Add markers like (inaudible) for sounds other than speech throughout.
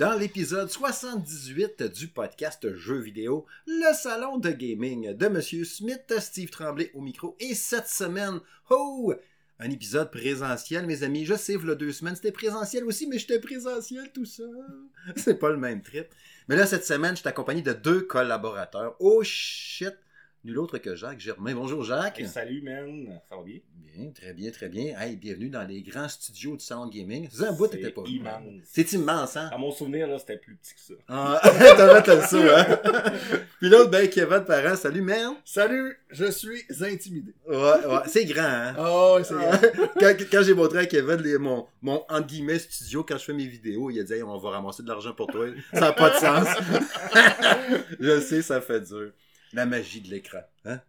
dans l'épisode 78 du podcast Jeux vidéo, le salon de gaming de Monsieur Smith, Steve Tremblay au micro. Et cette semaine, oh, un épisode présentiel, mes amis. Je sais, vous deux semaines, c'était présentiel aussi, mais j'étais présentiel tout ça. (laughs) C'est pas le même trip. Mais là, cette semaine, je suis accompagné de deux collaborateurs. Oh shit! Nul autre que Jacques Germain. Bonjour Jacques. Hey, salut man, ça va bien? Bien, très bien, très bien. Hey, bienvenue dans les grands studios du Salon Gaming. C'est un bout, t'étais pas venu. immense. C'est immense, hein? À mon souvenir, là, c'était plus petit que ça. Ah, t'as fait le saut, hein? (laughs) Puis l'autre, ben, Kevin Parent. Salut, man. Salut, je suis intimidé. Ouais, ouais. C'est grand, hein? Oh, c'est Ah, quand quand j'ai montré à Kevin les- mon, mon entre guillemets studio quand je fais mes vidéos, il a dit Hey, on va ramasser de l'argent pour toi. Ça n'a pas de sens. (laughs) je sais, ça fait dur. La magie de l'écran. Hein?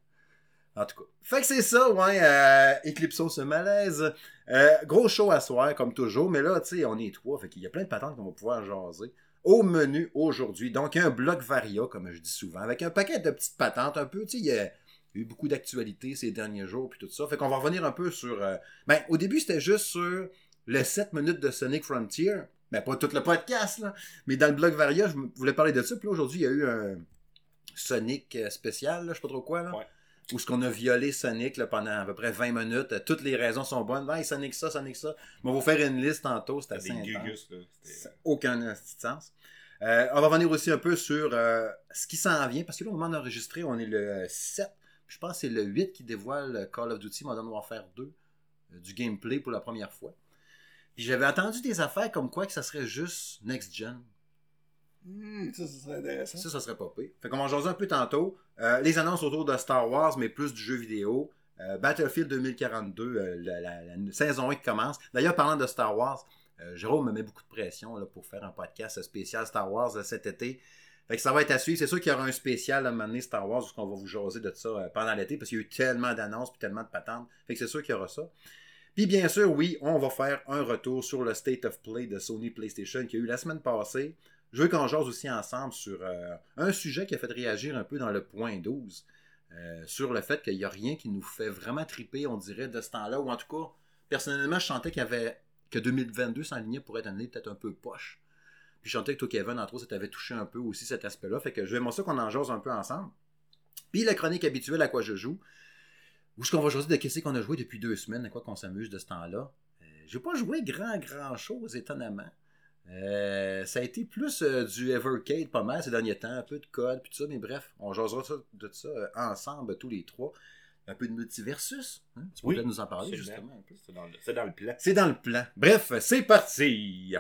En tout cas. Fait que c'est ça, ouais. Euh, éclipsons ce malaise. Euh, gros show à soir, comme toujours. Mais là, tu sais, on est trois. Fait qu'il y a plein de patentes qu'on va pouvoir jaser. Au menu aujourd'hui. Donc, un bloc varia, comme je dis souvent, avec un paquet de petites patentes un peu. Tu sais, il y a eu beaucoup d'actualités ces derniers jours, puis tout ça. Fait qu'on va revenir un peu sur. euh, Ben, au début, c'était juste sur les 7 minutes de Sonic Frontier. Ben, pas tout le podcast, là. Mais dans le blog Varia, je voulais parler de ça. Puis aujourd'hui, il y a eu un Sonic euh, spécial, là, je sais pas trop quoi, là. Ouais. Où ce qu'on a violé Sonic là, pendant à peu près 20 minutes. Toutes les raisons sont bonnes. Ouais, Sonic ça, Sonic ça. Mais on va vous faire une liste tantôt. C'est assez gugus, là. Ça C'était- aucun sens. Euh, on va revenir aussi un peu sur euh, ce qui s'en vient, parce que là, au moment d'enregistrer, on est le 7. Puis je pense que c'est le 8 qui dévoile Call of Duty Modern Warfare 2, euh, du gameplay pour la première fois. Puis j'avais entendu des affaires comme quoi que ça serait juste next-gen. Hmm, ça, ça serait intéressant. Ça, ça serait pas pire. Fait qu'on va en jaser un peu tantôt. Euh, les annonces autour de Star Wars, mais plus du jeu vidéo. Euh, Battlefield 2042, euh, la, la- la saison 1 qui commence. D'ailleurs, parlant de Star Wars, euh, Jérôme me met beaucoup de pression là, pour faire un podcast spécial Star Wars cet été. Fait que ça va être à suivre. C'est sûr qu'il y aura un spécial à un moment donné Star Wars où on va vous jaser de ça euh, pendant l'été parce qu'il y a eu tellement d'annonces puis tellement de patentes. Fait que c'est sûr qu'il y aura ça. Puis bien sûr, oui, on va faire un retour sur le State of Play de Sony PlayStation qui a eu la semaine passée. Je veux qu'on jase aussi ensemble sur euh, un sujet qui a fait réagir un peu dans le point 12. euh, sur le fait qu'il n'y a rien qui nous fait vraiment triper, on dirait, de ce temps-là. Ou en tout cas, personnellement, je sentais qu'il y avait que 2022 s'enlignait pour être une année peut-être un peu poche. Puis je sentais que toi, Kevin, entre autres, ça t'avait touché un peu aussi cet aspect-là. Fait que je vais moi ça qu'on en jase un peu ensemble. Puis la chronique habituelle à quoi je joue? Où est-ce qu'on va jaser de qu'est-ce qu'on a joué depuis deux semaines, à quoi qu'on s'amuse de ce temps-là? Euh, j'ai pas joué grand, grand chose, étonnamment. Euh, ça a été plus euh, du Evercade pas mal ces derniers temps, un peu de code, puis tout ça, mais bref, on jasera ça, de ça euh, ensemble, tous les trois. Un peu de multiversus. hein? Tu peux Oui, peut-être nous en parler, justement, un peu. C'est dans, le- c'est dans le plan. C'est dans le plan. Bref, c'est parti!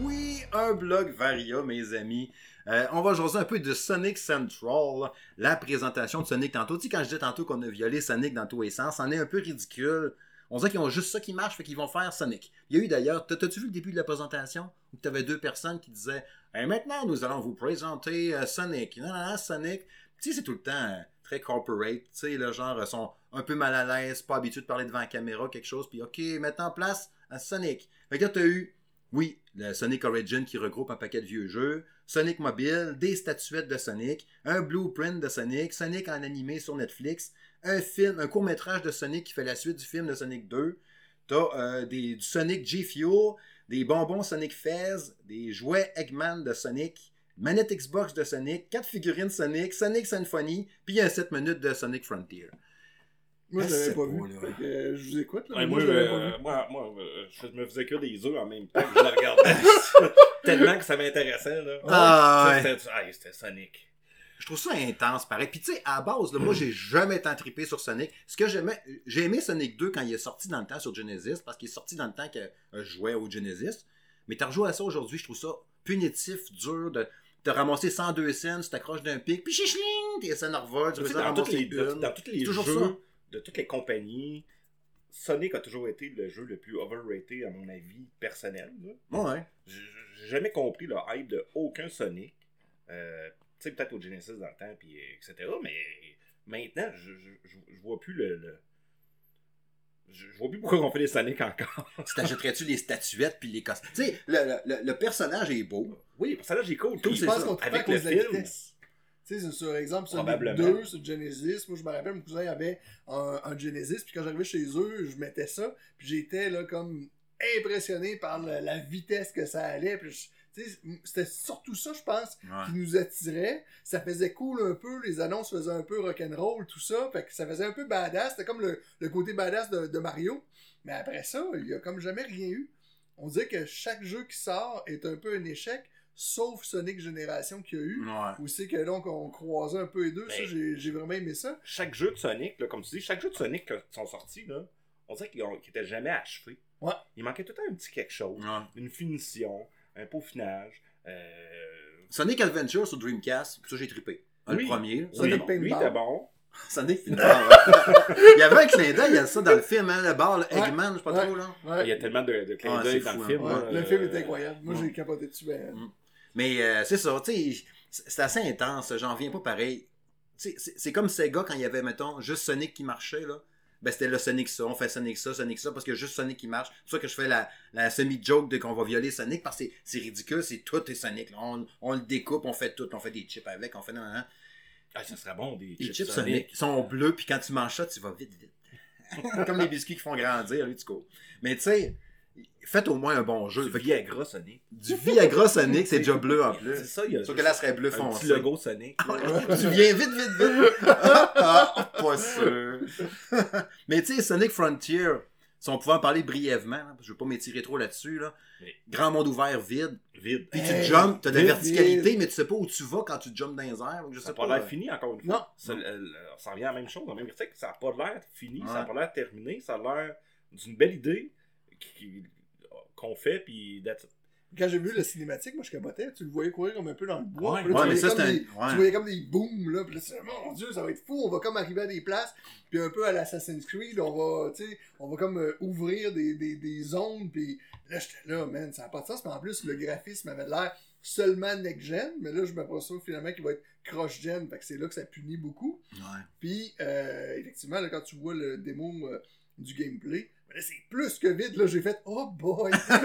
Oui, un blog Varia, mes amis. Euh, on va jaser un peu de Sonic Central, la présentation de Sonic tantôt. Tu sais, quand je disais tantôt qu'on a violé Sonic dans tous les sens, c'en est un peu ridicule. On dirait qu'ils ont juste ça qui marche, fait qu'ils vont faire Sonic. Il y a eu d'ailleurs, t'as- t'as-tu vu le début de la présentation? Où tu avais deux personnes qui disaient Et maintenant, nous allons vous présenter euh, Sonic. Non, non, non, Sonic. Tu sais, c'est tout le temps euh, très corporate. Tu sais, le genre, ils sont un peu mal à l'aise, pas habitués de parler devant la caméra, quelque chose. Puis, OK, mettons en place à Sonic. Fait que là, t'as eu, oui, le Sonic Origin qui regroupe un paquet de vieux jeux, Sonic Mobile, des statuettes de Sonic, un blueprint de Sonic, Sonic en animé sur Netflix, un film, un court-métrage de Sonic qui fait la suite du film de Sonic 2. T'as euh, des, du Sonic G-Fuel, des bonbons Sonic Fez, des jouets Eggman de Sonic, manette Xbox de Sonic, quatre figurines Sonic, Sonic Symphony, puis un 7 minutes de Sonic Frontier. Moi, je l'avais pas vu. là. Fait que, euh, je vous écoute. Là, Ouais, moi, moi, euh, moi, moi, euh, je me faisais que des œufs en même temps que je la regardais. (laughs) Tellement que ça m'intéressait, là. Ah, Ça, ouais. C'était ah, c'était Sonic. Je trouve ça intense, pareil. Puis tu sais, à la base, là, moi, j'ai jamais tant trippé sur Sonic. Ce que j'aimais, j'ai aimé Sonic 2 quand il est sorti dans le temps sur Genesis, parce qu'il est sorti dans le temps que je jouais au Genesis. Mais t'as rejoué à ça aujourd'hui, je trouve ça punitif, dur, de te ramasser 102 cents, tu t'accroches d'un pic, puis chichling, t'es scène revol, tu veux dans, toutes ramasser les, dans, une. dans tous les C'est toujours jeux ça. De toutes les compagnies, Sonic a toujours été le jeu le plus overrated, à mon avis, personnel. là. Ouais. J'ai jamais compris le hype de aucun Sonic. Euh, tu sais, peut-être au Genesis dans le temps, puis, euh, etc. Mais maintenant, je, je, je- je vois plus le. le- Je, vois plus pourquoi on fait des Sonic encore. (laughs) Tu t'achèterais-tu les statuettes puis les costumes? Tu sais, le, le- le- personnage est beau. Oui, le personnage est cool. Tout, qu'on trippe à avec le cause de la film. vitesse. Tu sais, sur exemple, Probablement. 2, sur Genesis, moi je me rappelle, mon cousin avait un, un Genesis, puis quand j'arrivais chez eux, je mettais ça, puis j'étais là comme impressionné par la, la vitesse que ça allait, puis c'était surtout ça, je pense, Ouais. qui nous attirait. Ça faisait cool un peu, les annonces faisaient un peu rock'n'roll, tout ça. Fait que ça faisait un peu badass. C'était comme le, le côté badass de, de Mario. Mais après ça, il y a comme jamais rien eu. On dirait que chaque jeu qui sort est un peu un échec, sauf Sonic Génération qu'il y a eu. Ouais. Où c'est que donc on croisait un peu les deux. Ça, Ben- j'ai j'ai vraiment aimé ça. Chaque jeu de Sonic, là, comme tu dis, chaque jeu de Sonic qui sont sortis, là, on dirait qu'ils n'étaient jamais achevés. Ouais. Il manquait tout le temps un petit quelque chose. Ouais. Une finition, un peaufinage. Euh... Sonic Adventure sur Dreamcast, ça j'ai trippé. Le Oui. premier. Sonic oui, était bon. Sonic Pinball. (laughs) Il y avait un clin d'œil à ça dans le film, hein, le bar, le Ouais. Eggman, je sais pas Ouais. trop, là. Ouais. Il y a tellement de, de clins d'œil dans fou, le hein. film. Là, le euh, film est incroyable. Moi, ouais. j'ai capoté dessus. Ben. Mm. Mais euh, c'est ça, tu sais, c'est assez intense, j'en viens pas pareil. C'est comme Sega quand il y avait, mettons, juste Sonic qui marchait, là. Ben, c'était le Sonic ça, on fait Sonic ça, Sonic ça, parce que juste Sonic qui marche. C'est pour ça que je fais la, la semi-joke de qu'on va violer Sonic, parce que c'est- ridicule, c'est tout est Sonic. là. On, on le découpe, on fait tout, on fait des chips avec, on fait... nan. Ah, ça serait bon, des Les chips, chips Sonic. Sonic sont bleus, puis quand tu manges ça, tu vas vite, vite. (laughs) Comme les biscuits qui font grandir, lui, tu cours. Mais tu sais, faites au moins un bon jeu. Du Viagra Sonic. du Viagra Sonic, c'est déjà bleu en C'est plus. ça, il y a Sauf que là, serait bleu un foncé. petit logo Sonic. tu viens vite, vite, vite. ah, (laughs) pas sûr. (laughs) Mais tu sais, Sonic Frontier, si on pouvait en parler brièvement, là, parce que je veux pas m'étirer trop là-dessus, là. Mais- Grand monde ouvert, vide. Vide. Puis Hey, tu jumps, t'as de la verticalité, vide. mais tu sais pas où tu vas quand tu jumps dans les airs. Je Ça sais n'a pas pas. l'air fini, encore une fois. Non. Ça, euh, euh, ça revient à la même chose, la même critique. Ça n'a pas l'air fini, ça n'a pas l'air terminé, ça a l'air d'une belle idée qu'on fait, puis that's. Quand j'ai vu la cinématique, moi je capotais. Tu le voyais courir comme un peu dans le bois. Ouais, Puis là, Ouais, tu mais voyais ça, comme des- ouais. Tu voyais comme des booms, là. Puis là, tu mon Dieu, ça va être fou. On va comme arriver à des places. Puis un peu à l'Assassin's Creed, on va, tu sais, on va comme euh, ouvrir des, des, des zones. Puis là, j'étais là, man, ça n'a pas de sens. Mais en plus, le graphisme avait l'air seulement next-gen. Mais là, je m'aperçois finalement qu'il va être cross-gen. Fait que c'est là que ça punit beaucoup. Ouais. Puis, euh, effectivement, là, quand tu vois le démo euh, du gameplay, là, c'est plus que vite. Là, j'ai fait Oh boy! (laughs) oh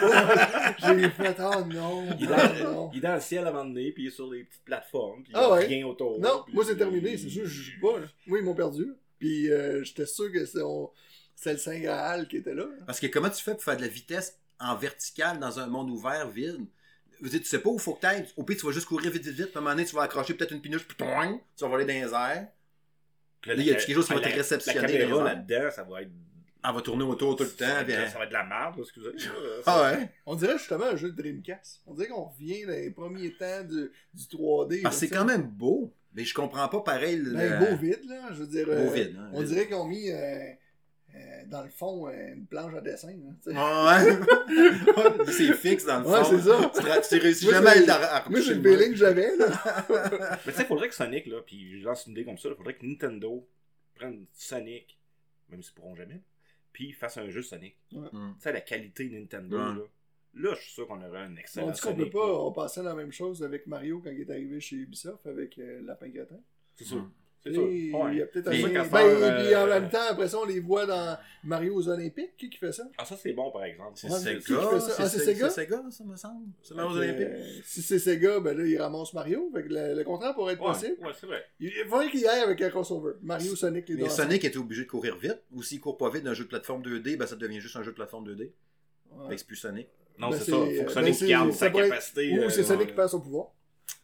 boy! J'ai fait Oh non! Il est, oh dans, non. il est dans le ciel à un moment donné, puis il est sur des petites plateformes, puis il Ah n'y a ouais? rien autour. Non, puis- moi c'est terminé, c'est sûr, je joue pas. Là. Moi, ils m'ont perdu. Puis, euh, j'étais sûr que c'est on- c'est le Saint Graal qui était là. Parce que comment tu fais pour faire de la vitesse en verticale dans un monde ouvert, vide? Dire, tu sais pas où faut que t'ailles. Au pire, tu vas juste courir vite, vite, vite. À un moment donné, tu vas accrocher peut-être une pinuche, puis toing, tu vas voler dans les airs. Puis là, il y a quelque chose qui va ah, te réceptionner La les caméra là-dedans, ça va être. Elle va tourner autour tout le temps. elle- Ça va être de la merde, excusez. Ah ouais? On dirait justement un jeu de Dreamcast. On dirait qu'on revient dans les premiers temps du, du 3D. Parce que c'est quand même beau. Mais je comprends pas pareil. Le... Ben, beau vide, là. Je veux dire. Beau euh, vide, hein, On vide. dirait qu'ils ont mis, euh, euh, dans le fond, euh, une planche à dessin. sais. Ouais? (laughs) c'est fixe dans le Ouais, fond. c'est ça. Tu Tu réussis Moi, jamais à le à Moi, j'ai le retoucher feeling que j'avais, là. Mais tu sais, il faudrait que Sonic, là, puis je lance une idée comme ça, il faudrait que Nintendo prenne Sonic, même s'ils pourront jamais, puis fasse un jeu Sonic. Mm. Tu sais, la qualité Nintendo, Ouais. là. Là, je suis sûr qu'on aurait un excellent On dit qu'on peut pas, on passait la même chose avec Mario quand il est arrivé chez Ubisoft avec euh, Lapin Gratin. C'est sûr. Il y a peut-être un lien. qu'à Ben, et puis en euh, même temps, après ça, on les voit dans Mario aux Olympiques. Qui qui fait ça? Ah, ça, c'est bon, par exemple. C'est Sega. Ah, c'est Sega? c'est Sega, ça me semble. C'est Mario Fait que, Olympique. euh, si c'est Sega, ben là, il ramasse Mario. Fait que le, le contraire pourrait être Ouais, possible. ouais, c'est vrai. Il faudrait qu'il y aille avec un crossover. Mario, Sonic, les deux. Mais. Sonic était obligé de courir vite. Ou s'il court pas vite d'un jeu de plateforme 2D, ben ça devient juste un jeu de plateforme 2D. Ouais. Fait que c'est plus Sonic. Non, Ben, c'est ça. Faut que ben, Sonic c'est- garde ça sa capacité. Ou euh, c'est Sonic qui perd son pouvoir.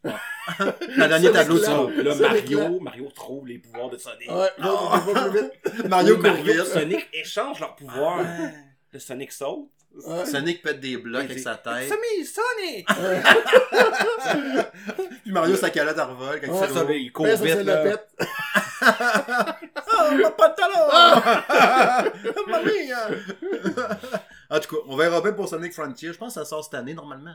Le dernier Sonic tableau de son. Là, Sonic Mario, Mario trouve les pouvoirs de Sonic. Ouais, plus vite. (laughs) Mario Mario. Sonic échangent leurs pouvoirs. Ouais. Le Sonic saute. Ouais. Sonic pète des blocs avec sa tête. Me, Sonic! (laughs) Puis Mario, sa calotte en revol quand Ouais, il ben, il court Ben, vite. la là. (laughs) Oh, mon pantalon! Mamie, hein. En tout cas, on verra bien pour Sonic Frontier. Je pense que ça sort cette année, normalement.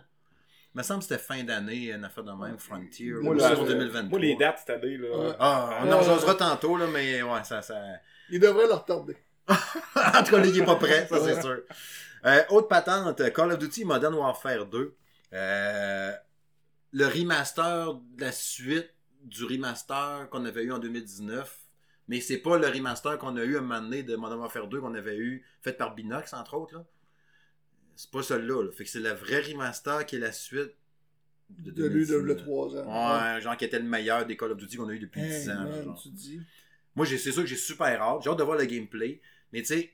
Il me semble que c'était fin d'année, une affaire de même, Frontier. Moi, ou la- sur 2023. Moi, les dates cette année, là. Ouais. Ah, on en rejoindra tantôt, là, mais ouais, ça... ça... Il devrait le retarder. (laughs) en tout cas, il est pas prêt, ça c'est sûr. Euh, autre patente, Call of Duty Modern Warfare 2. Euh, le remaster de la suite du remaster qu'on avait eu en 2019. Mais c'est pas le remaster qu'on a eu à un moment donné de Modern Warfare 2 qu'on avait eu, fait par Binox, entre autres. Là. C'est pas celui-là. là. Fait que c'est le vrai remaster qui est la suite de De lui, de 2019. le 3 ans. Ouais, genre qui était le meilleur des Call of Duty qu'on a eu depuis Hey, 10 ans. man, genre. tu dis. Moi, c'est sûr que j'ai super hâte. J'ai hâte de voir le gameplay. Mais tu sais,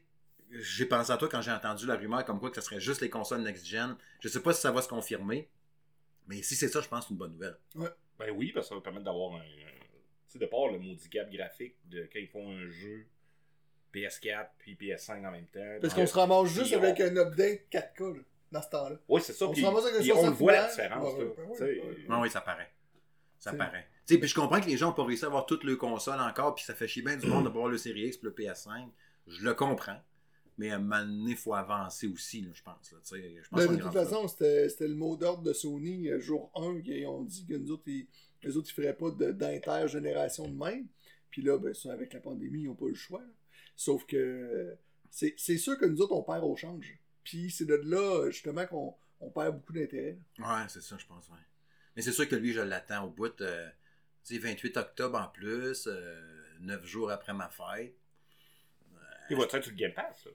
j'ai pensé à toi quand j'ai entendu la rumeur comme quoi que ça serait juste les consoles next-gen. Je sais pas si ça va se confirmer. Mais si c'est ça, je pense que c'est une bonne nouvelle. Ben oui, parce que ça va permettre d'avoir un. un- Tu sais, de part le maudit gap graphique de quand ils font un jeu PS4 puis PS5 en même temps. Parce qu'on se ramasse juste avec on- un update 4K, là, dans ce temps-là. Oui, c'est ça. on Puis, se ramasse avec un puis on le 60 voit la différence. Ouais, là. ouais, ouais, Tu sais, ouais. Non, oui, ça paraît. Ça paraît. Tu sais, puis je comprends que les gens n'ont pas réussi à avoir toutes leurs consoles encore, puis ça fait chier bien du monde de voir le Series X et le PS5. Je le comprends. Mais à un moment donné, il faut avancer aussi, là, je pense. Là, je pense Ben, de toute façon, c'était c'était le mot d'ordre de Sony euh, jour 1 qui ont dit que nous autres, ils, les autres, ils feraient pas d'intergénération de même. Puis là, ben, ça, avec la pandémie, ils n'ont pas eu le choix. là. Sauf que euh, c'est c'est sûr que nous autres, on perd au change. Puis c'est de là, justement, qu'on on perd beaucoup d'intérêt. Ouais, c'est ça, je pense, ouais. Mais c'est sûr que lui, je l'attends au bout. euh, tu sais, 28 octobre en plus, 9 jours après ma fête. Il va être sur le Game Pass. là.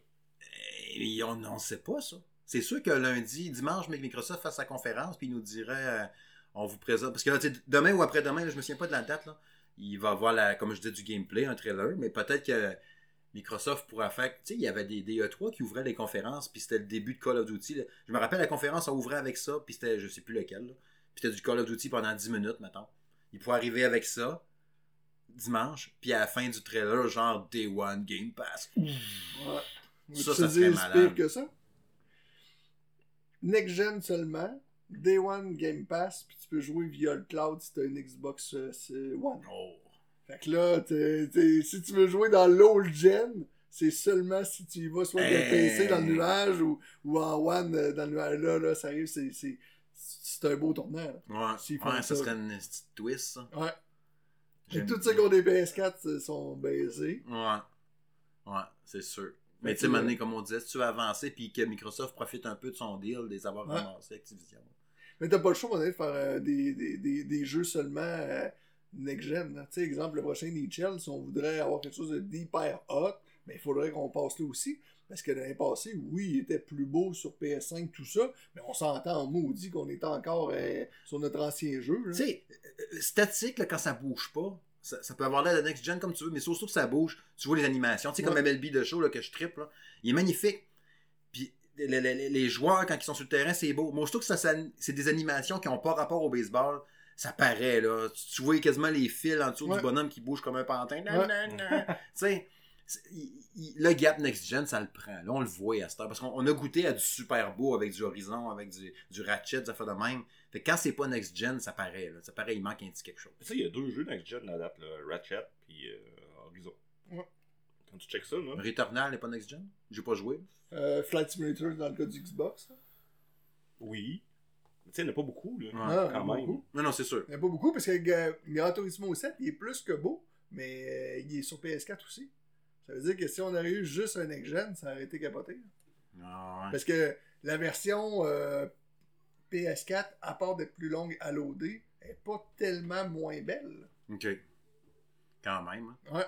Et on ne sait pas ça. C'est sûr que lundi, dimanche, Microsoft fasse sa conférence, puis il nous dirait euh, on vous présente. Parce que là, tu sais, demain ou après-demain, là, je me souviens pas de la date, là, il va avoir, la, comme je disais, du gameplay, un trailer, mais peut-être que Microsoft pourra faire. Tu sais, il y avait des, des E3 qui ouvraient les conférences, puis c'était le début de Call of Duty. là. Je me rappelle, la conférence, on ouvrait avec ça, puis c'était, je sais plus lequel, là. puis c'était du Call of Duty pendant 10 minutes, mettons. Il pourrait arriver avec ça, dimanche, puis à la fin du trailer, genre Day One Game Pass. Ouais. Ça, ça serait malade. pire que ça? Next Gen seulement. Day One Game Pass, puis tu peux jouer via le cloud si t'as une Xbox euh, One. Oh. Fait que là, t'es- t'es- si tu veux jouer dans l'old gen, c'est seulement si tu y vas soit de Hey. PC dans le nuage ou, ou en One euh, dans le nuage. Là, là, ça arrive, c'est, c'est, c'est un beau tournant. là. Ouais, ouais ça ça. serait une petite twist, ça. Ouais. Et toutes ceux qui ont des PS4 euh, sont baisés. Ouais. Ouais, c'est sûr. Mais tu sais, maintenant, comme on disait, si tu veux avancer puis que Microsoft profite un peu de son deal, des avoir Ouais. ramassés Activision. Mais t'as pas le choix, de faire euh, des, des, des, des jeux seulement euh, next-gen. Tu sais, exemple, le prochain Nichel, si on voudrait avoir quelque chose d'hyper hot, mais il faudrait qu'on passe là aussi. Parce que l'année passée, oui, il était plus beau sur PS5, tout ça, mais on s'entend en maudit qu'on était encore euh, sur notre ancien jeu. Tu sais, euh, statique, là, quand ça bouge pas, ça, ça peut avoir l'air de next gen comme tu veux, mais surtout que ça bouge, tu vois les animations. Tu sais, comme Ouais. MLB de show là, que je triple, là, il est magnifique. Puis les, les- les- les joueurs, quand ils sont sur le terrain, c'est beau. Mais surtout que ça, ça- c'est des animations qui n'ont pas rapport au baseball. Ça paraît, là. Tu, tu vois quasiment les fils en dessous Ouais. du bonhomme qui bouge comme un pantin. Ouais. (laughs) tu sais, le gap next gen, ça le prend. Là, on le voit à cette heure. Parce qu'on on a goûté à du super beau avec du Horizon, avec du, du Ratchet, des affaires de même. Fait que quand c'est pas next gen, ça paraît. Là. Ça paraît, il manque un petit quelque chose. Tu sais, il y a deux jeux next gen à date, là, Ratchet puis euh, Horizon. Ouais. Quand tu checks ça, là. Returnal n'est pas next gen J'ai pas joué. Euh, Flight Simulator dans le cas du Xbox. Oui. Tu sais, il n'y en a pas beaucoup, là. Ah, quand pas même. beaucoup. Non, non, c'est sûr. Il n'y en a pas beaucoup parce que Gran Turismo 7, il est plus que beau, mais euh, il est sur PS4 aussi. Ça veut dire que si on aurait eu juste un next-gen, ça aurait été capoté. Ah, ouais. Parce que la version euh, PS4, à part d'être plus longue à loader, est pas tellement moins belle. Ok. Quand même. hein. Ouais.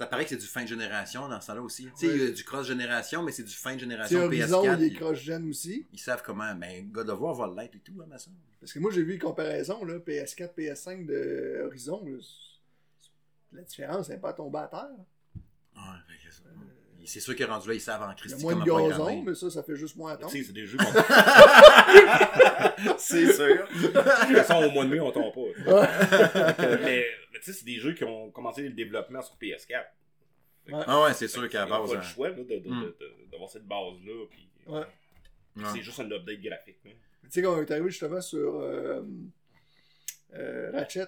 Ça paraît que c'est du fin de génération dans ça là aussi. Tu sais, Ouais. il y a du cross-génération, mais c'est du fin de génération Horizon, PS4. il est ils, cross-gen aussi. ils savent comment. Ben, God of War va l'être et tout, hein, ma soeur. Parce que moi, j'ai vu une comparaison, là, PS4, PS5 de Horizon. là, la différence n'est pas tombée à terre. Ouais, que ça- C'est sûr qu'ils rendu là, ils savent en Il y a Christie moins de gazon, mais ça, ça fait juste moins à Tu tomber. sais, c'est des jeux (laughs) qu'on. de (laughs) c'est sûr. toute façon, au mois de mai, on tombe pas. Euh, mais mais tu sais, c'est des jeux qui ont commencé le développement sur PS4. Ah ouais, c'est sûr qu'à qu'il y a base. pas le hein. choix là, de- de- de- Hmm. de- d'avoir cette base-là. Puis, Ouais. C'est juste un update graphique. hein. Tu sais, quand on est arrivé justement sur euh, euh, Ratchet, euh,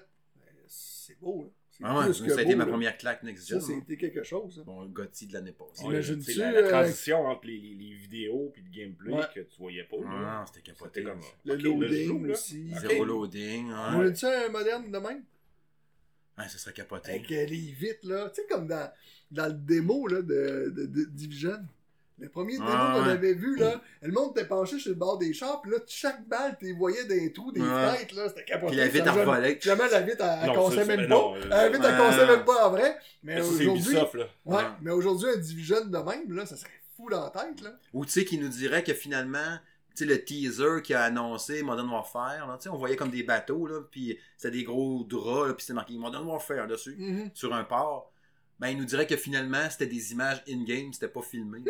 c'est beau, là. C'est Ah ouais, plus ça que a été ma première claque next Ça, gen. hein. c'était quelque chose. hein. Bon, Gotti de l'année passée. Ouais, sais, la, la euh, transition entre les, les- les vidéos puis le gameplay Ouais. que tu voyais pas. Ah, c'était capoté. comme Le loading là. aussi. Zéro loading. On a-tu un moderne de même? Ouais, ça serait capoté. Avec euh, les vitres, là. Tu sais, comme dans, dans le démo là, de, de, de Division. Le premier démo Ah, qu'on avait vu, là, le monde était penché sur le bord des chars, puis là, chaque balle, tu voyais des trous, des fenêtres, là. C'était capoté. Puis la vitre Ça à jamais- la vitre, elle, elle ça, même pas. la vitre, elle cassait même pas en vrai. Mais aujourd'hui, ouais, Ouais. mais aujourd'hui, un Division de même, là, ça serait fou dans la tête, là. Ou tu sais, qui nous dirait que finalement, le teaser qui a annoncé Modern Warfare, là, on voyait comme des bateaux, là, puis c'était des gros draps, puis c'était marqué Modern Warfare dessus, Mhm. sur un port. Ben, il nous dirait que finalement, c'était des images in-game, c'était pas filmé.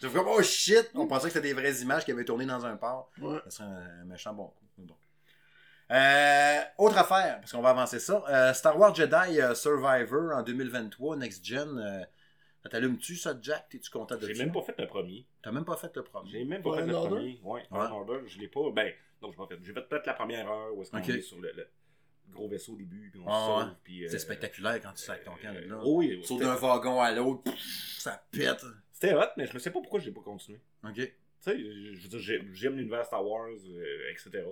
C'est comme, oh shit! On pensait que c'était des vraies images qui avaient tourné dans un port. Ouais. Ça serait un, méchant bon coup. bon. Euh, autre affaire, parce qu'on va avancer ça. Euh, Star Wars Jedi euh, Survivor en 2023, Next Gen. Euh, ça t'allume-tu ça, Jack? T'es-tu content de J'ai ça? même pas fait le premier. T'as même pas fait le premier. J'ai même pas fait le premier. Ouais, Fallen Order, je l'ai pas. Ben, non, j'ai pas fait. J'ai fait peut-être la première heure où est-ce qu'on est sur le, le gros vaisseau au début, puis on Ah, se sauve. ouais. puis, euh, C'est spectaculaire quand tu sacs ton camp là. oh oui, Saute c'était- d'un wagon à l'autre, ça pète. C'était hot, mais je ne sais pas pourquoi je l'ai pas continué. Ok. Tu sais, je veux dire, j'ai- j'aime l'univers Star Wars, euh, etc.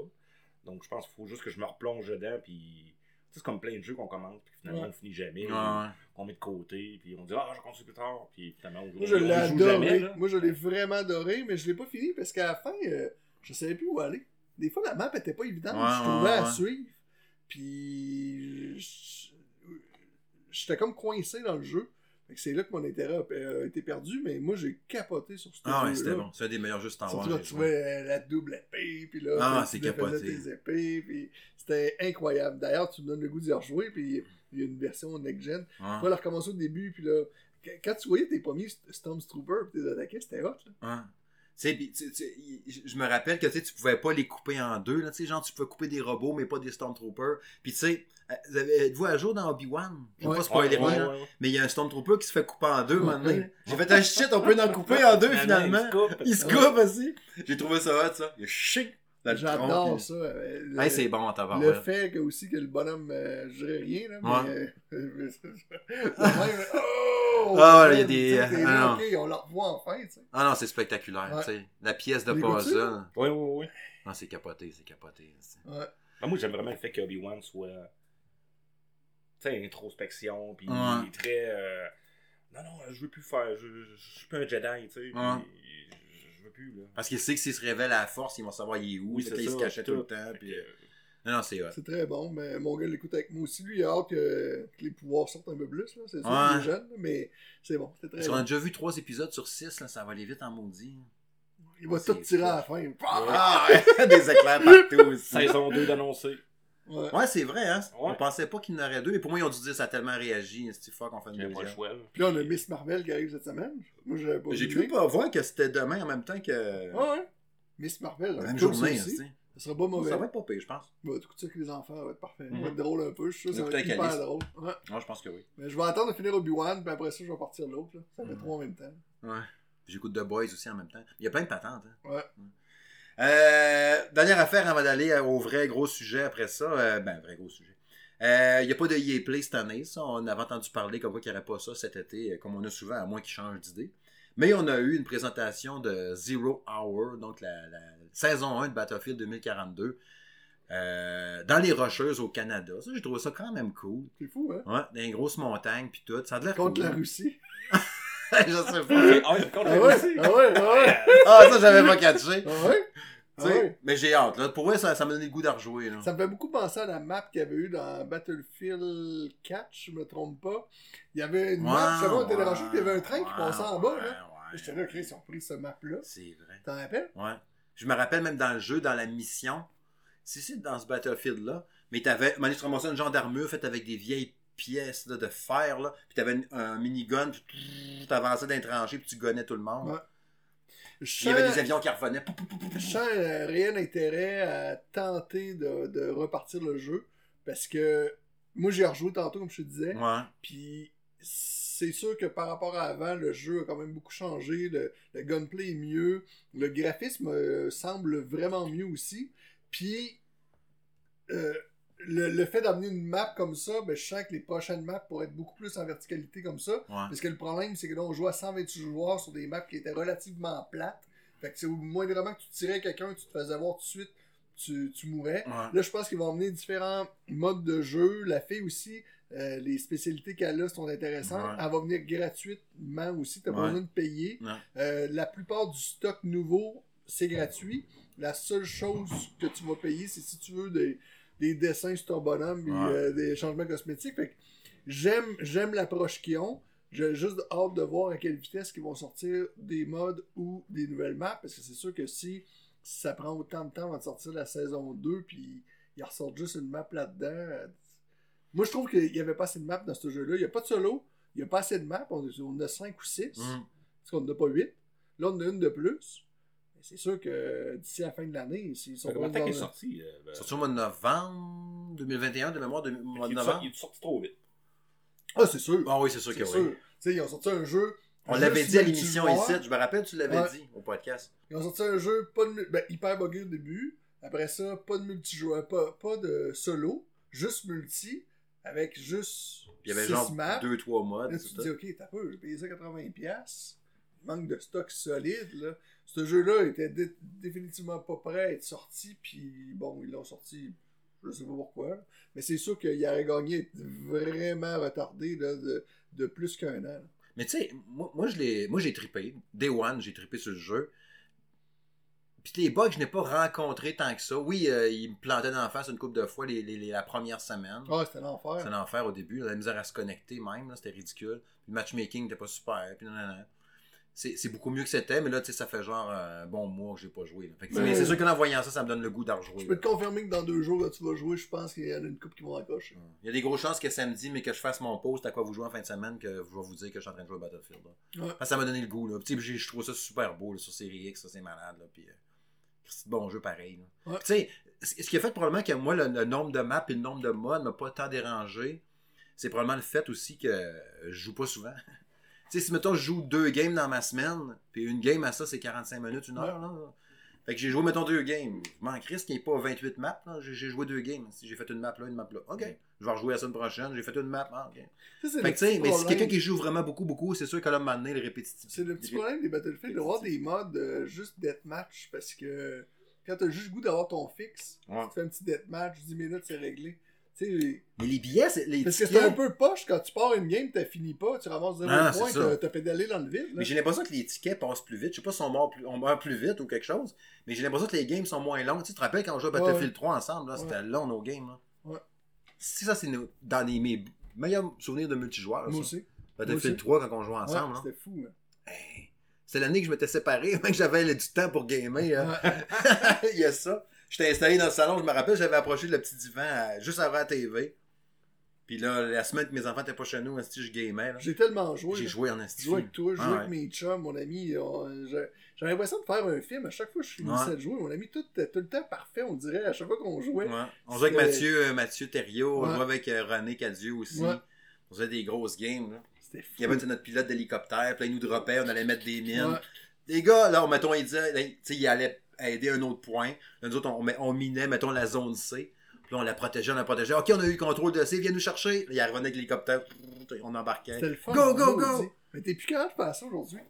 Donc je pense qu'il faut juste que je me replonge dedans, puis. C'est comme plein de jeux qu'on commence, puis finalement Ouais. on finit jamais, Ouais, qu'on met de côté, puis on dit Ah, je continue plus tard, puis finalement on joue, Moi, je on l'ai joue adoré. jamais. Là. Moi, je l'ai vraiment adoré, mais je l'ai pas fini parce qu'à la fin, euh, je savais plus où aller. Des fois, la map était pas évidente. Ouais, je trouvais ouais, à suivre. Puis, j'étais comme coincé dans le jeu. C'est là que mon intérêt a, a été perdu, mais moi, j'ai capoté sur ce Ah ouais, c'était bon. C'est un des meilleurs jeux Star Wars. J'ai tu trouvais euh, la double épée, puis là, Ah, tu c'est capoté. tes épées, puis c'était incroyable. D'ailleurs, tu me donnes le goût d'y rejouer, puis il y a une version next-gen. Ouais. Tu vas la recommencer au début, puis là, qu- quand tu voyais tes premiers St- Stormtroopers, puis tes attaquais, c'était hot, là. Ouais. Tu sais, puis, tu- tu- y- je me rappelle que tu pouvais pas les couper en deux. Là, tu sais, genre, tu pouvais couper des robots, mais pas des Stormtroopers. Puis, tu sais, euh, êtes-vous à jour dans Obi-Wan? Je Ouais. pas spoiler Ouais, mais il y a un Stormtrooper qui se fait couper en deux Ouais. maintenant. J'ai fait un shit, on peut en couper en deux finalement. il se coupe. Il se Ouais. coupe aussi. J'ai trouvé ça hot, ça. Il a chic J'adore ça. euh, le- Hey, c'est bon, t'as Le fait que, aussi que le bonhomme, euh, je dirais rien, là, Ouais. mais... euh, (laughs) même, oh! Ah il y a des- tu sais, t'es ah non. on la revoit enfin, tu sais. Ah non, c'est spectaculaire. Ouais. tu sais. La pièce de puzzle. Oui, oui, oui. Ah, c'est capoté, c'est capoté. Ouais. Ben, moi, j'aime vraiment le fait qu'Obi-Wan soit. Tu sais, introspection, puis Ouais. il est très. euh, Non, non, je veux plus faire. Je, je, je suis plus un Jedi, tu sais. Veux plus, là. Parce qu'il sait que s'il se révèle à la force, il va savoir il est où. Oui, il se cachait tout le temps. Puis... euh, Non, non, c'est. C'est très bon, mais mon gars l'écoute avec moi aussi. Lui, il a hâte que, que les pouvoirs sortent un peu plus, là. C'est sûr Ouais. qu'il est jeune, mais c'est bon, c'est très Parce qu'on a déjà vu trois épisodes sur six, là, ça va aller vite en maudit. Il va tout tirer à la fin. Ah, ouais, (laughs) des éclairs partout (laughs) aussi. Saison 2 d'annoncer. Ouais. Ouais, c'est vrai, hein. Ouais. On pensait pas qu'il y en aurait deux, mais pour moi, ils ont dû dire ça a tellement réagi. C'est fuck, on fait une J'ai pas le deuxième. choix, là. Puis là, on a Miss Marvel qui arrive cette semaine. Moi, j'avais pas J'ai cru pas voir que c'était demain en même temps que. Ouais, ouais. Miss Marvel. La hein, même journée, ça aussi. sais. Ça sera pas mauvais. Ça va être pas pire, je pense. Bah, tout ça avec les enfants, ça va être parfait. Ça Mhm. va être drôle un peu, je suis sûr ça va être hyper drôle. Ouais. Moi, je pense que oui. Mais je vais attendre de finir Obi-Wan, puis après ça, je vais partir l'autre. là. Ça fait Mhm. trois en même temps. Ouais. J'écoute The Boys aussi en même temps. Il y a plein de patentes. Hein. Ouais. Euh, dernière affaire avant d'aller au vrai gros sujet après ça. Euh, ben, vrai gros sujet. Euh, Il n'y a pas de EA Play cette année. Ça. On avait entendu parler comme quoi qu'il n'y aurait pas ça cet été, euh, comme on a souvent, à moins qu'ils changent d'idée. Mais on a eu une présentation de Zero Hour, donc la, la saison 1 de Battlefield 2042, euh, dans les Rocheuses au Canada. Ça, j'ai trouvé ça quand même cool. C'est fou, hein? Ouais, dans les grosses montagnes puis tout. Ça a l'air Contre cool. la Russie. (laughs) (laughs) je sais pas. Ah, ouais, contre Ah ouais? Ah ouais? Ah ouais? Ah, ça, j'avais pas catché. Ah ouais? Tu Ah ouais? Mais j'ai hâte. Là. Pour vrai, ça, ça m'a donné le goût d'en rejouer. Là. Ça me fait beaucoup penser à la map qu'il y avait eu dans Battlefield 4, je me trompe pas. Il y avait une map, justement, on était dans il y avait un train qui ouais, passait en bas, ouais, là. ouais. J'étais là, ils ont pris ce map-là. C'est vrai. T'en rappelles? Ouais. Je me rappelle même dans le jeu, dans la mission, si c'est dans ce Battlefield-là, mais t'avais, tu ramassais une genre d'armure faite avec des vieilles pièces là, de fer, là, puis t'avais une- un minigun, puis t'avançais dans les tranchées, puis tu gonnais tout le monde. Ouais. Il y avait Je des avions qui revenaient. Pou, pou, pou, pou, pou. sens un réel intérêt à tenter de, de repartir le jeu, parce que moi, j'ai rejoué tantôt, comme je te disais, Ouais. Puis c'est sûr que par rapport à avant, le jeu a quand même beaucoup changé. Le, le gunplay est mieux. Le graphisme euh, semble vraiment mieux aussi. Puis euh, le, le fait d'amener une map comme ça, ben, je sens que les prochaines maps pourraient être beaucoup plus en verticalité comme ça. Ouais. Parce que le problème, c'est que là, on jouait à 128 joueurs sur des maps qui étaient relativement plates. Fait que c'est au moindrement que tu tirais quelqu'un, tu te faisais voir tout de suite, tu, tu mourais. Ouais. Là, je pense qu'ils vont emmener différents modes de jeu. La fille aussi, euh, les spécialités qu'elle a sont intéressantes. Ouais. Elle va venir gratuitement aussi. Tu n'as pas besoin de payer. Euh, la plupart du stock nouveau, c'est gratuit. La seule chose que tu vas payer, c'est si tu veux des, des dessins sur ton bonhomme Ouais. euh, des changements cosmétiques. Fait que j'aime, j'aime l'approche qu'ils ont. J'ai juste hâte de voir à quelle vitesse ils vont sortir des modes ou des nouvelles maps. Parce que c'est sûr que si ça prend autant de temps avant de sortir la saison 2, puis ils ressortent juste une map là-dedans. euh, Moi, je trouve qu'il n'y avait pas assez de maps dans ce jeu-là. Il n'y a pas de solo, il n'y a pas assez de maps. On on en a 5 ou 6, Mm. parce qu'on n'en a pas 8. Là, on en a une de plus. C'est sûr que d'ici la fin de l'année, s'ils sont qu'il est sorti euh, ben, Sorti au mois de novembre 2021, de mémoire, de, mois de novembre. il est sorti trop vite. Ah, c'est sûr. Ah oui, c'est sûr que sûr. oui. Tu sais, ils ont sorti un jeu. On l'avait dit à l'émission ici, je me rappelle, tu l'avais Ouais. dit au podcast. Ils ont sorti un jeu pas de, ben, hyper buggé au début. Après ça, pas de multijoueur, pas, pas de solo, juste multi, avec juste Puis il y avait six genre maps. 2-3 modes. Là, tu te dis, ok, t'as peu, j'ai payé ça 80$. piastres. Il manque de stock solide, là. Ce jeu-là était dé- définitivement pas prêt à être sorti, puis bon, ils l'ont sorti, je sais pas pourquoi. Mais c'est sûr qu'il aurait gagné être vraiment retardé, là, de, de plus qu'un an. là. Mais tu sais, moi, moi, je l'ai- moi j'ai trippé. Day One, j'ai trippé sur le jeu. Puis les bugs, je n'ai pas rencontré tant que ça. Oui, euh, ils me plantaient d'en face une couple de fois les, les- les- la première semaine. Ah, c'était l'enfer. C'est l'enfer au début. La misère à se connecter même, c'était ridicule. Puis le matchmaking n'était pas super. Puis. C'est beaucoup mieux que c'était, mais là, tu sais, ça fait genre euh, un bon mois que j'ai pas joué. là. Fait que, Mais- mais c'est sûr qu'en voyant ça, ça me donne le goût d'en rejouer. Je peux là. te confirmer que dans deux jours, là, tu vas jouer, je pense qu'il y en a une coupe qui vont accrocher. Il y a des grosses chances que samedi, mais que je fasse mon post à quoi vous jouez en fin de semaine, que je vais vous dire que je suis en train de jouer à Battlefield. là. Ouais. Parce que ça m'a donné le goût. Là. Puis, je trouve ça super beau là, sur Série X, ça c'est malade. Là. Puis, euh, c'est bon jeu pareil. Ouais. Tu sais, ce qui a fait probablement que moi, le, le nombre de maps et le nombre de modes m'a pas tant dérangé, c'est probablement le fait aussi que euh, je joue pas souvent. Tu sais, si mettons je joue deux games dans ma semaine, puis une game à ça c'est 45 minutes, une heure. Là, fait que j'ai joué, mettons, deux games. Je m'en crisse qu'il n'y ait pas 28 maps. J'ai joué deux games. Si j'ai fait une map là, une map là. OK. Je vais rejouer la semaine prochaine. J'ai fait une map. Ah, OK. Ça, Fait que, tu sais, mais si quelqu'un qui joue vraiment beaucoup, beaucoup, c'est sûr qu'à un moment donné, le répétitif. C'est le petit problème des Battlefield, d'avoir des modes euh, juste deathmatch, parce que quand t'as juste le goût d'avoir ton fixe, Ouais. tu fais un petit deathmatch, 10 minutes, c'est réglé. Mais les billets, c'est- les parce que c'est un peu poche quand tu pars une game, t'as fini pas, tu ramasses 0 Ah, points, t'as pédalé dans le vide. là. Mais j'ai l'impression que les tickets passent plus vite. Je sais pas si on meurt plus, on meurt plus vite ou quelque chose. Mais j'ai l'impression que les games sont moins longues. Tu, sais, te rappelles quand on jouait à Battlefield ouais. 3 ensemble, là, c'était Ouais. long nos games. Là. Ouais. Si ça, c'est dans les, mes meilleurs souvenirs de multijoueurs. Moi ça. aussi. Battlefield Moi aussi. 3 quand on jouait ensemble. là. C'était fou. Hey, C'est l'année que je m'étais séparé, (laughs) même que j'avais du temps pour gamer. hein. (laughs) Il y a ça. J'étais installé dans le salon, je me rappelle, j'avais approché le petit divan juste avant la TV. Puis là, la semaine que mes enfants étaient pas chez nous, je gamais. J'ai tellement joué. J'ai joué en esti. jouais avec toi, Ah, avec ouais. mes chums, mon ami. J'avais l'impression de faire un film. À chaque fois que je finissais Ouais. de jouer, mon ami, tout tout le temps parfait, on dirait, à chaque fois qu'on jouait. Ouais. On jouait avec Mathieu, euh, Mathieu Thériault, on jouait avec euh, René Cadieux aussi. On faisait des grosses games. C'était fou. Il y avait notre pilote d'hélicoptère, puis là, il nous dropait, on allait mettre des mines. Les gars, là, on, mettons, il disait, il allait aider un autre point. Là, nous autres, on, on minait, mettons, la zone C. Puis là, on la protégeait, on la protégeait. OK, on a eu le contrôle de C, viens nous chercher. Là, il arrivait avec l'hélicoptère, on embarquait. Le fun. Go, go, go! Mais t'es plus capable de faire ça aujourd'hui.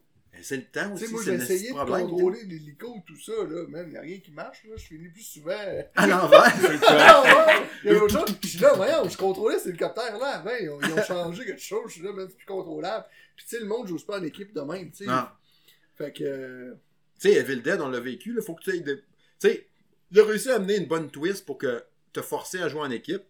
C'est le temps Tu aussi, sais, moi, c'est j'ai essayé de contrôler l'hélico, tout ça, là, man, y a rien qui marche, là, je finis plus souvent. À l'envers. (laughs) Ah ouais! Il y a autre chose. Puis là, voyons, je contrôlais cet hélicoptère-là avant, ils ont, ils ont (laughs) changé quelque chose, je suis là, man, c'est plus contrôlable. Puis tu sais, le monde joue pas en équipe de même, tu sais. Fait que. Euh, Tu sais, Evil Dead, on l'a vécu, là, faut que tu ailles de... Tu sais, il a réussi à amener une bonne twist pour que te forcer à jouer en équipe.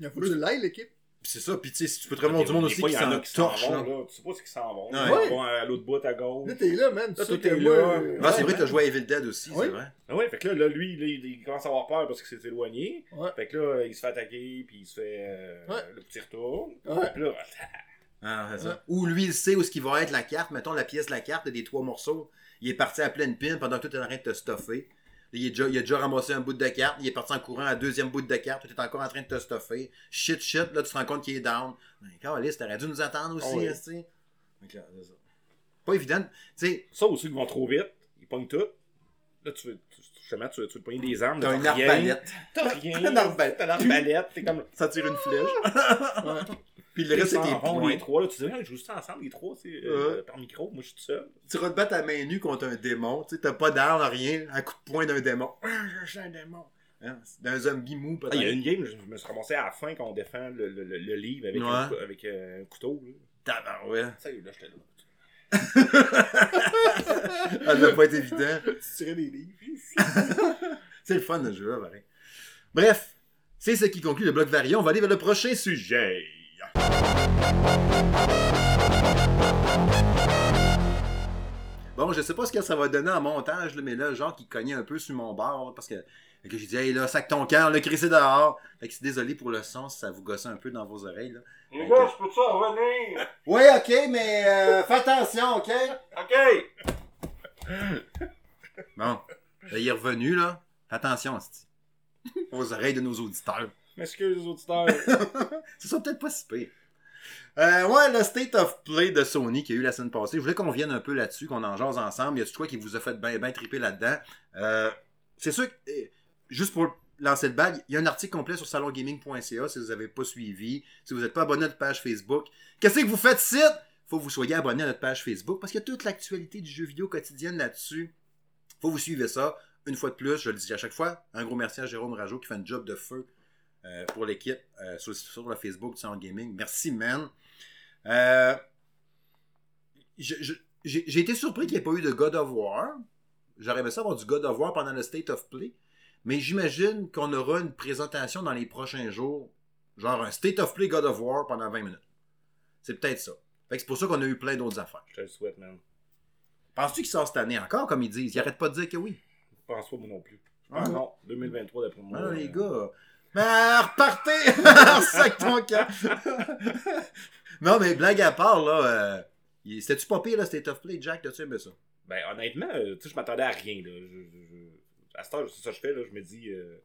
Il faut que tu l'ailles, l'équipe. Puis c'est ça, puis tu sais, si tu peux te remonter du monde aussi fois, qui il y en a s'en torche, là. là. Tu sais pas ce qu'ils s'en vont. Ouais. Ils vont à l'autre bout à gauche. Là, t'es là, man. Tu sais que t'es là. euh, Ah, c'est ouais, vrai, t'as joué à Evil Dead aussi, c'est vrai. Ah ouais, fait que là, là, lui, là, il, il commence à avoir peur parce qu'il s'est éloigné. Ouais. Fait que là, il se fait attaquer, puis il se fait euh, Ouais. le petit retour. Ouais. Puis là, (laughs) Ah, c'est ça. Ouais. Ou lui, il sait où ce qui va être la carte. Mettons la pièce de la carte des trois morceaux. Il est parti à pleine pine pendant que tout est en train de te stuffer. Il, est déjà, il a déjà ramassé un bout de carte. Il est parti en courant à deuxième bout de carte. Tu es encore en train de te stuffer. Shit, shit. Là, tu te rends compte qu'il est down. Ben, Carlis, t'aurais dû nous attendre aussi, oui. esti. Donc, là, c'est ça. Pas évident. Tu ça aussi, ils vont trop vite. Ils pognent tout. Là, tu veux, tu, justement, tu veux, tu pogner des armes. (laughs) t'as une arbalète. T'as rien. Une arbalète. T'as. T'es comme. Ça tire une flèche. (laughs) Ouais. Puis le reste, c'est vont, points. les trois. Là, tu dis, Ah, ils jouent ça ensemble, les trois, sais, euh, par micro. Moi, je suis tout seul. Tu vas te battre à main nue contre un démon. Tu sais, t'as pas d'arme, rien. Un coup de poing d'un démon. Ah, je suis un démon. Hein, c'est D'un zombie mou, Ah, peut-être. il y a une game, je me suis ramassé à la fin quand on défend le, le, le, le livre avec, Ouais. un, avec euh, un couteau. Là. Tabarouette. Ça y est, là, j'étais là. (laughs) (laughs) Ça devait pas être évident. Tu tirais des livres. (laughs) C'est le fun de jeu, pareil. Bref, c'est ce qui conclut le bloc variant. On va aller vers le prochain sujet. Bon, je sais pas ce que ça va donner en montage, là, mais là, genre qui cognait un peu sur mon bord, là, parce que, que j'ai dit, hey là, sac ton cœur, le crissé dehors. Fait que c'est désolé pour le son, si ça vous gossait un peu dans vos oreilles, là. Les gars, je peux-tu en revenir? (laughs) Oui, ok, mais euh, fais attention, ok? OK! Bon, là, il est revenu, là. Fais attention, aux oreilles de nos auditeurs. M'excuse les auditeurs. (laughs) Ce sera peut-être pas si pire. Euh, ouais, le State of Play de Sony qui a eu la semaine passée. Je voulais qu'on vienne un peu là-dessus, qu'on en jase ensemble. Y a-tu quoi qui vous a fait bien triper là-dedans? Euh, c'est sûr que, euh, juste pour lancer le bag, il y a un article complet sur salongaming.ca si vous n'avez pas suivi, si vous n'êtes pas abonné à notre page Facebook. Qu'est-ce que vous faites site? Faut que vous soyez abonné à notre page Facebook parce qu'il y a toute l'actualité du jeu vidéo quotidienne là-dessus. Faut que vous suivez ça. Une fois de plus, je le dis à chaque fois, un gros merci à Jérôme Rajo qui fait un job de feu euh, pour l'équipe euh, sur, sur le Facebook Salon Gaming. Merci, man. Euh, J'ai été surpris qu'il n'y ait pas eu de God of War. J'aurais aimé ça avoir du God of War pendant le State of Play. Mais j'imagine qu'on aura une présentation dans les prochains jours. Genre un State of Play God of War pendant 20 minutes. C'est peut-être ça. C'est pour ça qu'on a eu plein d'autres affaires. Je te le souhaite, man. Penses-tu qu'il sort cette année encore, comme ils disent? Ils arrêtent pas de dire que oui. Je pense pas, moi non plus. Je Ah pense non. non. 2023, d'après moi. Ah, euh, les gars. Ben, repartez! (laughs) (laughs) Sac ton camp! (laughs) non, mais blague à part, là, euh, c'était-tu pas pire, le State of Play, Jack? T'as-tu aimé ça? Ben, honnêtement, euh, tu sais, je m'attendais à rien, là. Je, je- je- À ce temps, c'est ça que je fais, là. Je me dis, euh,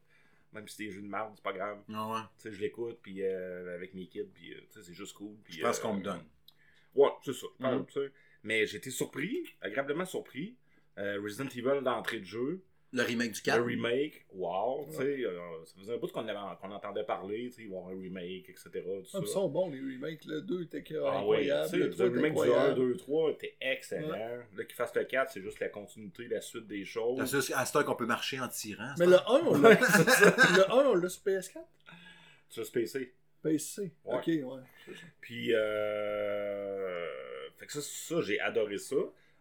même si c'est des jeux de merde, c'est pas grave. Non, ouais. Tu sais, je l'écoute, puis euh, avec mes kids, puis tu sais, c'est juste cool. Puis, Je pense qu'on me donne. Ouais, c'est ça. Mhm. sais. Mais j'ai été surpris, agréablement surpris. Euh, Resident Evil d'entrée de jeu, Le remake du 4. le remake, wow, tu sais, euh, ça faisait un bout qu'on entendait parler, tu sais, il va y avoir un remake, etc. Tout Ah, ça. ils sont bons, les remakes. Le 2 était que- Ah incroyable. le le 3 était remake du 1, incroyable. 2, 3 était excellent. Là, qu'il fasse le 4, c'est juste la continuité, la suite des choses. C'est à ce temps qu'on peut marcher en tirant. Mais le pas- 1, on l'a (laughs) le 1, on l'a sur PS4 Sur PC. PC. Ouais. Ok, ouais. Puis, euh... Fait que ça, ça j'ai adoré ça.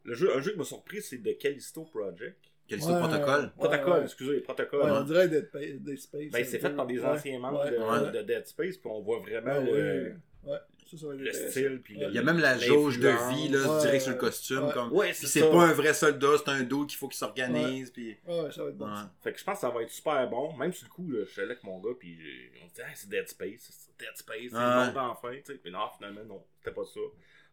Le jeu, un jeu qui m'a surpris, c'est de Callisto Project. Quel Ouais. protocole? Ouais, Protocole, ouais. excusez, protocole. Ouais, on dirait Dead, Dead Space. Ben, c'est peu. fait par des Ouais. anciens membres Ouais. de, Ouais. de Dead Space, puis on voit vraiment Ah, le, ça, ça style. Puis le- Il y a même la jauge de vie, là, Ouais, direct sur le costume. Ouais. Comme... Ouais, Puis c'est pas un vrai soldat, c'est un dos qu'il faut qu'il s'organise. Puis... Ouais, ça va être bon. Ouais. Fait que je pense que ça va être super bon. Même sur le coup, là, je suis allé avec mon gars, puis on se dit, ah, c'est Dead Space, c'est Dead Space, c'est le monde enfin. tu sais. Puis non, finalement, non, c'était pas ça.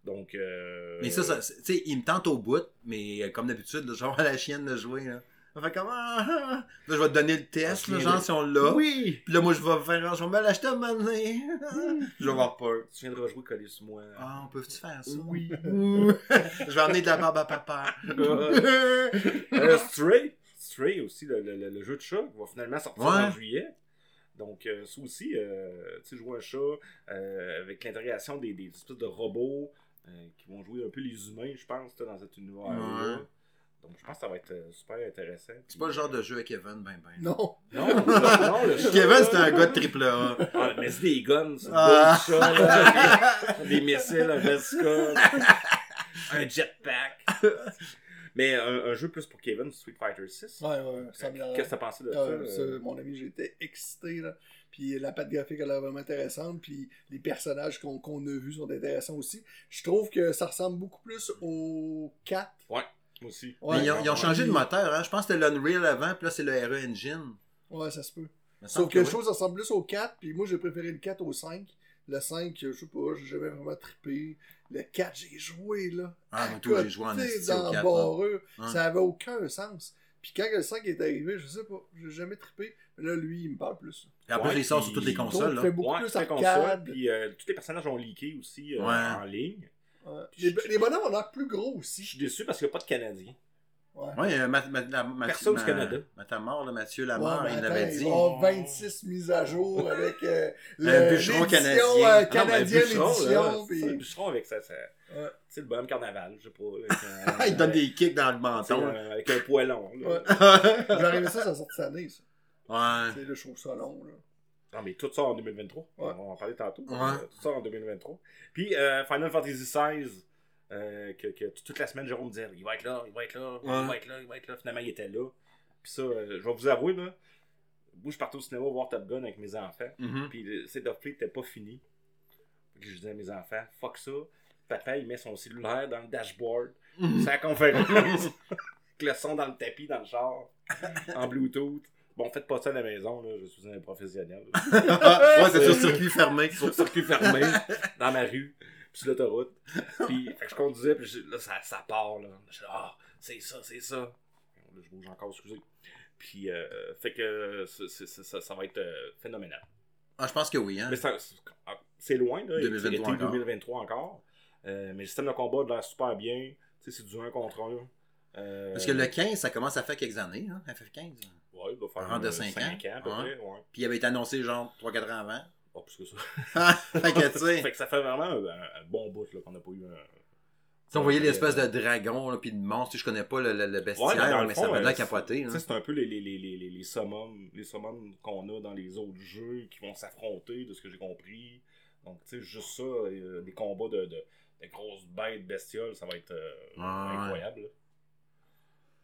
Donc. Euh... Mais ça, ça tu sais, il me tente au bout, mais euh, comme d'habitude, avoir la chienne de jouer. Là. Fait comme. ah, ah, ah. Là, je vais te donner le test, là, genre, si on l'a. Oui! Puis là, moi, je vais faire. Je vais me l'acheter à un moment donné. (laughs) Je vais avoir peur. Tu viendras jouer collé sur moi. Ah, on peut-tu faire ça? Oui. (laughs) je vais emmener de la barbe à papa. (laughs) Euh, Stray, Stray aussi, le, le- le- jeu de chat, va finalement sortir Ouais. en juillet. Donc, euh, ça aussi, euh, tu sais, jouer un chat euh, avec l'intégration des, des espèces de robots euh, qui vont jouer un peu les humains, je pense, dans cet univers-là. Ouais. Donc, je pense que ça va être euh, super intéressant. C'est pas le genre de jeu avec Kevin, ben ben. (laughs) Non. Non, non, non, le chat, Kevin, c'est un gars de triple A. Ah, mais c'est des guns, c'est Ah. des chats, là, des, (laughs) des missiles, un Vesca, un (laughs) jetpack. Mais un, un jeu plus pour Kevin, Street Fighter 6. Ouais, ouais, ça Qu'est-ce que t'as pensé de ça? ça, euh? mon ami, j'étais excité. Là. Puis la patte graphique elle a l'air vraiment intéressante. Puis les personnages qu'on qu'on a vus sont intéressants aussi. Je trouve que ça ressemble beaucoup plus au 4. Moi aussi. Ouais, Mais ils ont, ils ont ouais. changé de moteur, hein. Je pense que c'était l'Unreal avant, puis là, c'est le RE Engine. Ouais, ça se peut. Sauf que je oui. trouve que ça ressemble plus au 4. Puis moi, j'ai préféré le 4 au 5. Le 5, je sais pas, j'ai jamais vraiment trippé. Le 4, j'ai joué, là. Ah, moi, tout, j'ai joué en dans 4, barreux. Ça avait aucun sens. Puis quand le 5 est arrivé, je sais pas, j'ai jamais trippé. Mais là, lui, il me parle plus. Et après, Ouais, il sort sur toutes les consoles. il Là. fait beaucoup Ouais, plus très console, arcade. Puis euh, tous les personnages ont leaké aussi euh, Ouais. en ligne. Ouais. Les, les bonhommes ont l'air plus gros Je aussi. suis déçu parce qu'il n'y a pas de Canadiens. Ouais. Oui, euh, Ma- Ma- Ma- Personne du Canada. Matamor, Mathieu Ouais, Lamar, il l'avait dit. y avoir 26 mises à jour (laughs) avec euh, le- bûcheron canadien. euh, Ah non, canadienne le bûcheron avec ça. ça Ouais. Tu sais, le bonhomme carnaval, je sais pas. avec (laughs) il donne des kicks dans le menton. euh, Avec un poêlon. Ouais. (laughs) J'arrivais ça, ça sort cette année, ça. Ouais. Tu sais, là, je trouve ça long, là. Non, mais tout ça en 2023. Ouais. On va en parler tantôt. Ouais. Euh, Tout ça en 2023. Puis euh, Final Fantasy XVI, euh, que, que toute la semaine, Jérôme disait il va être là, il va être là, il va être là, il va être là. Finalement, il était là. Puis ça, euh, je vais vous avouer, là, moi, je partais au cinéma voir Top Gun avec mes enfants. Mhm. Puis le State of Play n'était pas fini. Que je disais à mes enfants, fuck ça. Papa, il met son cellulaire dans le dashboard. C'est la conférence. (laughs) Avec le son dans le tapis, dans le char. En Bluetooth. Bon, faites pas ça à la maison, là. Je suis un professionnel. (laughs) ouais, c'est sur circuit fermé. Sur circuit fermé, dans ma rue, puis sur l'autoroute. Puis, je conduisais, puis là, ça, ça part, là. Je dis, ah, c'est ça, c'est ça. Là, je bouge encore, excusez. Puis, euh, fait que ça, ça va être euh, phénoménal. Ah, je pense que oui, hein. Mais ça- c'est loin, là. 2023 C'est été encore. 2023 encore. Euh, mais le système de combat a l'air super bien. Tu sais, c'est du 1 contre 1. Euh, Parce que le 15, ça commence à faire quelques années, hein, FF15. Ouais, il doit faire Un de euh, cinq cinq ans. à peu Ouais. près, ouais. Puis il avait été annoncé genre 3-4 ans avant. Pas plus que ça. (laughs) fait que, (laughs) fait ça fait vraiment un, bon bout là, qu'on n'a pas eu un. Tu on voyait l'espèce de dragon, là, puis de monstre. Je connais pas le, le- le bestiaire, Ouais, mais mais fond, ça va de euh, sais, c'est un peu les, les, les, les, les, summons, les qu'on a dans les autres jeux qui vont s'affronter, de ce que j'ai compris. Donc, tu sais, juste ça, euh, des combats de, de, de grosses bêtes bestioles, ça va être euh, incroyable.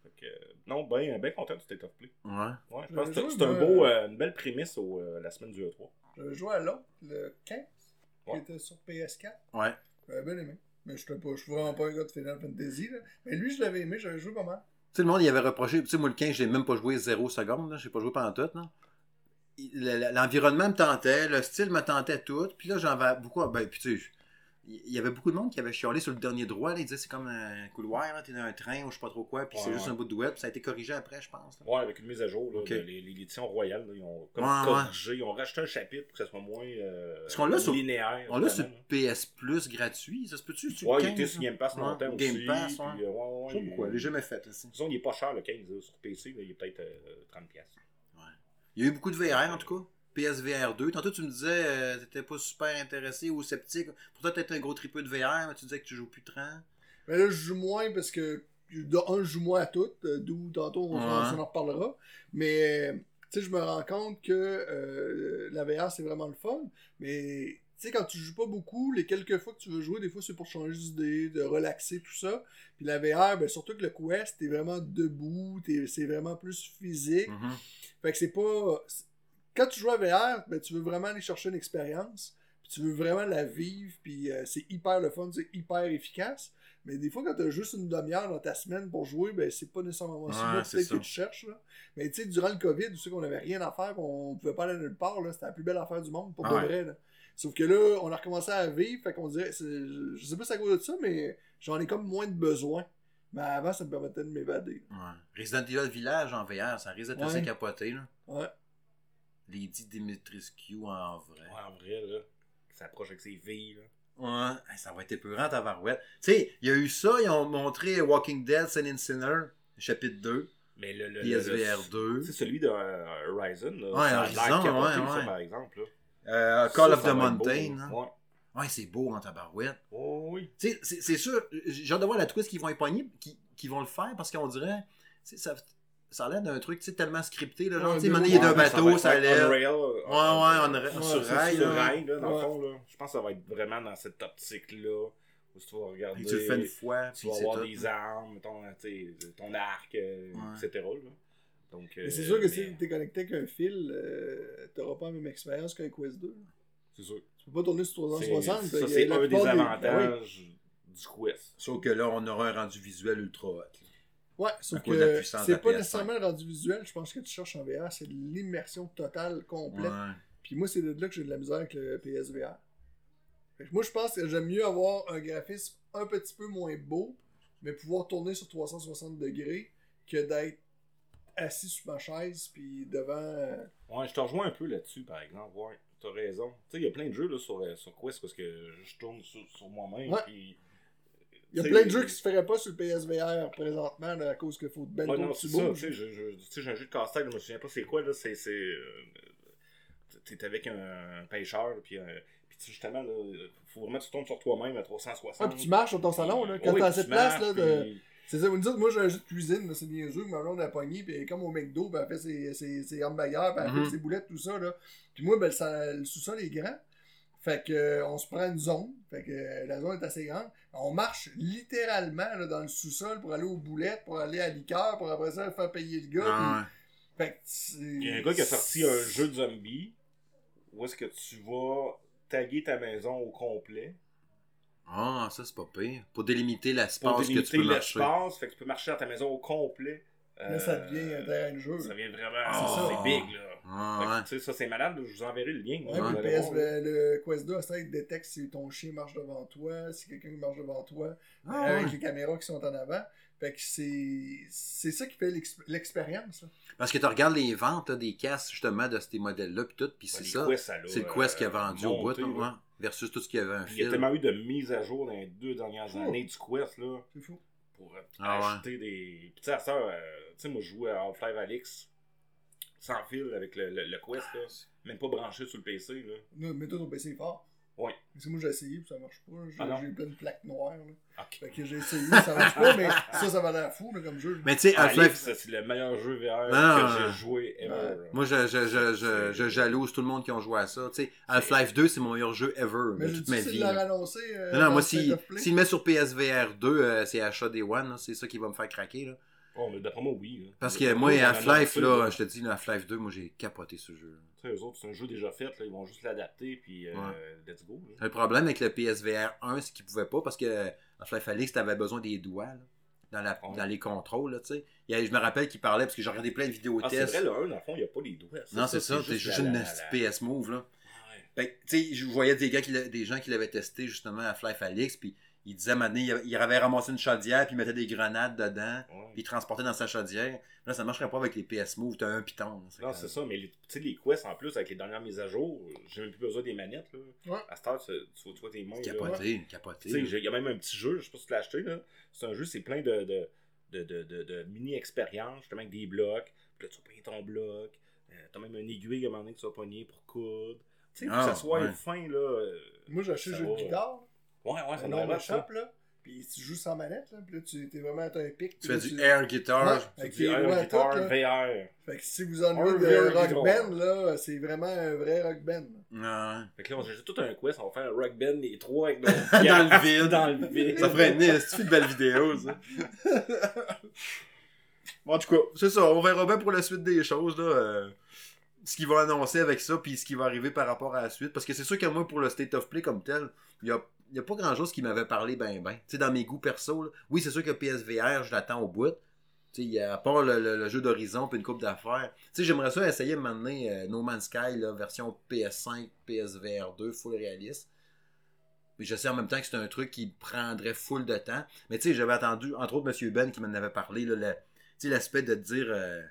Fait que, euh, non, ben, ben content du State of Play. Ouais. Ouais, je pense que c'est- un beau, euh, une belle prémisse au, euh, la semaine du E3. J'avais joué à l'autre, le 15, Ouais. qui était sur PS4. Ouais. J'avais bien aimé. Mais je suis vraiment pas un gars de Final Fantasy. Là. Mais lui, je l'avais aimé, j'avais joué pas mal. Tu sais, le monde, il avait reproché. Tu sais, moi, le 15, je l'ai même pas joué 0 secondes. là. J'ai pas joué pendant tout. le- L'environnement me tentait, le style me tentait tout. Puis là, j'en avais beaucoup. Ben, puis tu sais, il y avait beaucoup de monde qui avait chialé sur le dernier droit. Là. Il disait c'est comme un couloir, t'es dans un train ou je sais pas trop quoi. Puis c'est Ouais, juste un bout de web. Ça a été corrigé après, je pense. là. Ouais, avec une mise à jour, là, Ok. de- les- les- l'édition royale, là, ils ont comme Ouais, corrigé, ils ont rajouté un chapitre pour que ça soit moins euh, Parce qu'on l'a sur- linéaire. On l'a sur. PS Plus gratuit. Ça se peut-tu? Ouais, il était 15, sur? Game Pass longtemps Game aussi. Pass, puis, euh, Je sais pas pourquoi, il- l'ai jamais fait. aussi. Disons, il est pas cher le 15 là, sur PC, il est peut-être euh, 30$. piastres. Il y a eu beaucoup de VR en tout cas. PSVR 2. Tantôt, tu me disais euh, t'étais pas super intéressé ou sceptique. Pourtant, t'étais un gros tripeux de VR, mais tu disais que tu joues plus 30. Mais là, je joue moins parce que, de un, je joue moins à toutes, euh, d'où tantôt on, Ouais. en reparlera. Mais, tu sais, je me rends compte que euh, la VR, c'est vraiment le fun. Mais, tu sais, quand tu joues pas beaucoup, les quelques fois que tu veux jouer, des fois, c'est pour changer d'idée, de relaxer, tout ça. Puis la VR, ben, surtout que le Quest, t'es vraiment debout, t'es- c'est vraiment plus physique. Mhm. Fait que c'est pas. Quand tu joues à VR, ben, tu veux vraiment aller chercher une expérience. Puis tu veux vraiment la vivre. Puis euh, c'est hyper le fun, c'est hyper efficace. Mais des fois, quand tu as juste une demi-heure dans ta semaine pour jouer, ben c'est pas nécessairement ça c'est que tu cherches. Là. Mais tu sais, durant le COVID, tu sais qu'on avait rien à faire, on pouvait pas aller nulle part. C'était la plus belle affaire du monde, pour de vrai. là. Sauf que là, on a recommencé à vivre. Fait qu'on dirait. Je je sais pas si c'est à cause de ça, mais j'en ai comme moins de besoin. Mais avant, ça me permettait de m'évader. Ouais. Resident Evil Village en VR, ça risque d'être Ouais. assez capoté. Là. Ouais. Lady Dimitrescu en vrai. Ouais, en vrai, là, ça approche avec ses filles. Là. Ouais, ça va être épeurant ta varouette. Tu sais, il y a eu ça, ils ont montré Walking Dead, Sin and Sinner, chapitre 2, Mais le. le PSVR le- 2, C'est celui de euh, Horizon. Là, Ouais, ça Horizon, ouais, ça, ouais. par exemple. Là. euh, Call Ça, of ça the Mountain. hein. Ouais. Ouais, c'est beau en tabarouette. Oh, oui. Tu sais, c'est sûr, j'ai hâte de voir la twist qu'ils vont époigner, qui, qui vont le faire, parce qu'on dirait, tu sais, ça, ça a l'air d'un truc tellement scripté, là, genre, Ouais, tu sais, il est d'un bateau, ça lève. Unreal, Ouais, euh, ouais, on sur rail, sur là. rail, là, dans Ouais. le fond, là. Je pense que ça va être vraiment dans cette optique-là. Où tu vas regarder. Et tu le fais une fois, tu vas avoir des armes, ton, sais, ton arc, euh, Ouais. etc. Là. Donc, Mais euh, c'est sûr que mais- si t'es connecté avec un fil, euh, t'auras pas la même expérience qu'un Quest 2. C'est sûr. Tu peux pas tourner sur C'est- 360. Ça, c'est un des plupart Ah avantages du Quest. Sauf que là, on aura un rendu visuel ultra hot. Ouais, sauf que c'est pas PS5. nécessairement le rendu visuel. Je pense que tu cherches en VR, c'est l'immersion totale, complète. Ouais. Puis moi, c'est de là que j'ai de la misère avec le PSVR. Moi, je pense que j'aime mieux avoir un graphisme un petit peu moins beau, mais pouvoir tourner sur 360 degrés que d'être assis sur ma chaise puis devant. euh, Ouais, je te rejoins un peu là-dessus, par exemple. Ouais, t'as raison. Tu sais, il y a plein de jeux là, sur, euh, sur Quest parce que je tourne sur, sur moi-même. Ouais. puis, Il y a plein de jeux qui se feraient pas sur le PSVR présentement là, à cause qu'il faut Ouais, trop non, que tu ça. bouges. Tu sais, j'ai un jeu de casse-tête, je me souviens pas c'est quoi, là. C'est. euh, T'es avec un, pêcheur, puis. euh, puis tu sais, justement, là, faut vraiment que tu tournes sur toi-même à 360. Ah, puis tu marches sur ton salon, là, quand Oui, t'as de place, là, de... puis- C'est ça, vous me dites, moi j'ai un jeu de cuisine, c'est niaiseux, ma blonde a pogné, puis comme au McDo, puis elle fait ses, ses, ses hamburgers, puis elle fait ses boulettes, tout ça, là. Puis moi, ben, sa- le sous-sol est grand, fait que euh, on se prend une zone, fait que euh, la zone est assez grande. On marche littéralement là, dans le sous-sol pour aller aux boulettes, pour aller à liqueur, pour après ça faire payer le gars. Ah, puis- Fait que c'est- Il y a un gars qui a sorti un jeu de zombie où est-ce que tu vas taguer ta maison au complet. Ah, ça, c'est pas pire. Pour délimiter l'espace que tu peux marcher. l'espace. Fait que tu peux marcher dans ta maison au complet. Là, ça devient un Euh, terrain de jeu. Ça devient vraiment. Ah. c'est big, là. Ah, ouais. tu sais, ça, c'est malade. Je vous enverrai le lien. Ouais, le, allez PS, voir, là. le, le Quest 2, ça, il détecte si ton chien marche devant toi, si quelqu'un marche devant toi, Ah, avec ouais. les caméras qui sont en avant. Fait que c'est c'est ça qui fait l'exp- l'expérience. Parce que tu regardes les ventes là, des casques, justement, de ces modèles-là, puis tout, puis c'est ça. C'est le Quest qui a euh, vendu au bout, monté, là, là. ouais, versus tout ce qu'il y avait un Il y a tellement eu de mises à jour dans les deux dernières Oh. années du Quest, là. C'est fou. Pour euh, Ah ouais. acheter des. Puis tu sais, à ça, euh, tu sais, moi je jouais à Half-Life Alix sans fil avec le, le, le Quest, là. Même pas branché sur le PC, là. Non, mais toi, ton PC est fort. Parce que moi, j'ai essayé, puis ça marche pas. J'ai Ah j'ai plein de plaques noires. Là. Fait que j'ai essayé, ça marche pas, mais ça, ça va l'air fou là, comme jeu. Mais tu sais, Alix, Half-Life, c'est le meilleur jeu VR que j'ai joué ever. Moi, je, je, je, je, je jalouse tout le monde qui ont joué à ça. Tu sais, Half-Life 2, c'est mon meilleur jeu ever mais de toute ma vie. de annoncer. Euh, Non, moi, s'il le met sur PSVR 2, euh, c'est achat des One, c'est ça qui va me faire craquer. Là. Oh, mais d'après moi, oui. là. Parce que moi, Half-Life, là, je te dis, Half-Life 2, moi, j'ai capoté ce jeu. Tu sais, eux autres, c'est un jeu déjà fait, là. Ils vont juste l'adapter, puis euh, Ouais. let's go. là. Le problème avec le PSVR 1, c'est qu'ils pouvaient pas parce que Half-Life Alix, t'avais besoin des doigts là, dans, la, dans les contrôles. Là, tu sais. Je me rappelle qu'il parlait parce que j'ai regardé plein de vidéos Ah, c'est tests. vrai, le 1, dans le fond, il n'y a pas les doigts. non, c'est ça, c'est juste une la- PS Move. Là. Ouais. Fait que, tu sais, je voyais des, gars qui des gens qui l'avaient testé justement à Half-Life Alix, puis ils disaient maintenant, il, il avait ramassé une chaudière, puis il mettait des grenades dedans, Ouais. puis il transportait dans sa chaudière. Là, ça marcherait pas avec les PS Move, t'as un piton. Non, c'est ça, mais les- tu sais, les quests en plus, avec les dernières mises à jour, j'ai même plus besoin des manettes. Là. Ouais. À cette heure, tu, tu vois tes mains. là. Capoté, capoté. Tu sais, j'ai- il y a même un petit jeu, je sais pas si tu l'as acheté. là. C'est un jeu, c'est plein de, de, de, de, de- de mini-expériences, justement avec des blocs. Puis là, tu pogner ton bloc. Euh, T'as même une aiguille à un moment donné que tu vas pogner pour coudre. Tu sais, pour Ah, que ça soit ouais. fin, là. euh, Moi, j'ai acheté le jeu va. de guitare. Ouais, ouais, ça un de être ça. shop, là. Puis tu joues sans manette, là. Puis là, tu es vraiment t'as un pic. Tu fais du air guitar. Ouais. Tu dis les air, là. VR. Fait que si vous ennuyez Un de vieux rock guitar. band, là, c'est vraiment un vrai rock band. Ouais. Fait que là, on a tout un quest, on va faire un rock band, les trois avec (laughs) nos Dans le vide. (laughs) Dans le vide. Ça ferait une une belle vidéo, ça. (laughs) Bon, en tout cas, c'est ça. On verra bien pour la suite des choses, là. euh, ce qu'ils vont annoncer avec ça, puis ce qui va arriver par rapport à la suite. Parce que c'est sûr que moi, pour le State of Play comme tel, il y a, il y a pas grand chose qui m'avait parlé ben ben. Tu sais, dans mes goûts perso, là, oui, c'est sûr que PSVR, je l'attends au bout. Tu sais, à part le, le- le jeu d'Horizon puis une coupe d'affaires. Tu sais, j'aimerais ça essayer de m'amener euh, No Man's Sky, là, version PS5, PSVR 2, full réaliste. Mais je sais en même temps que c'est un truc qui prendrait full de temps. Mais tu sais, j'avais attendu, entre autres, M. Ben qui m'en avait parlé, là, le- l'aspect de dire. euh,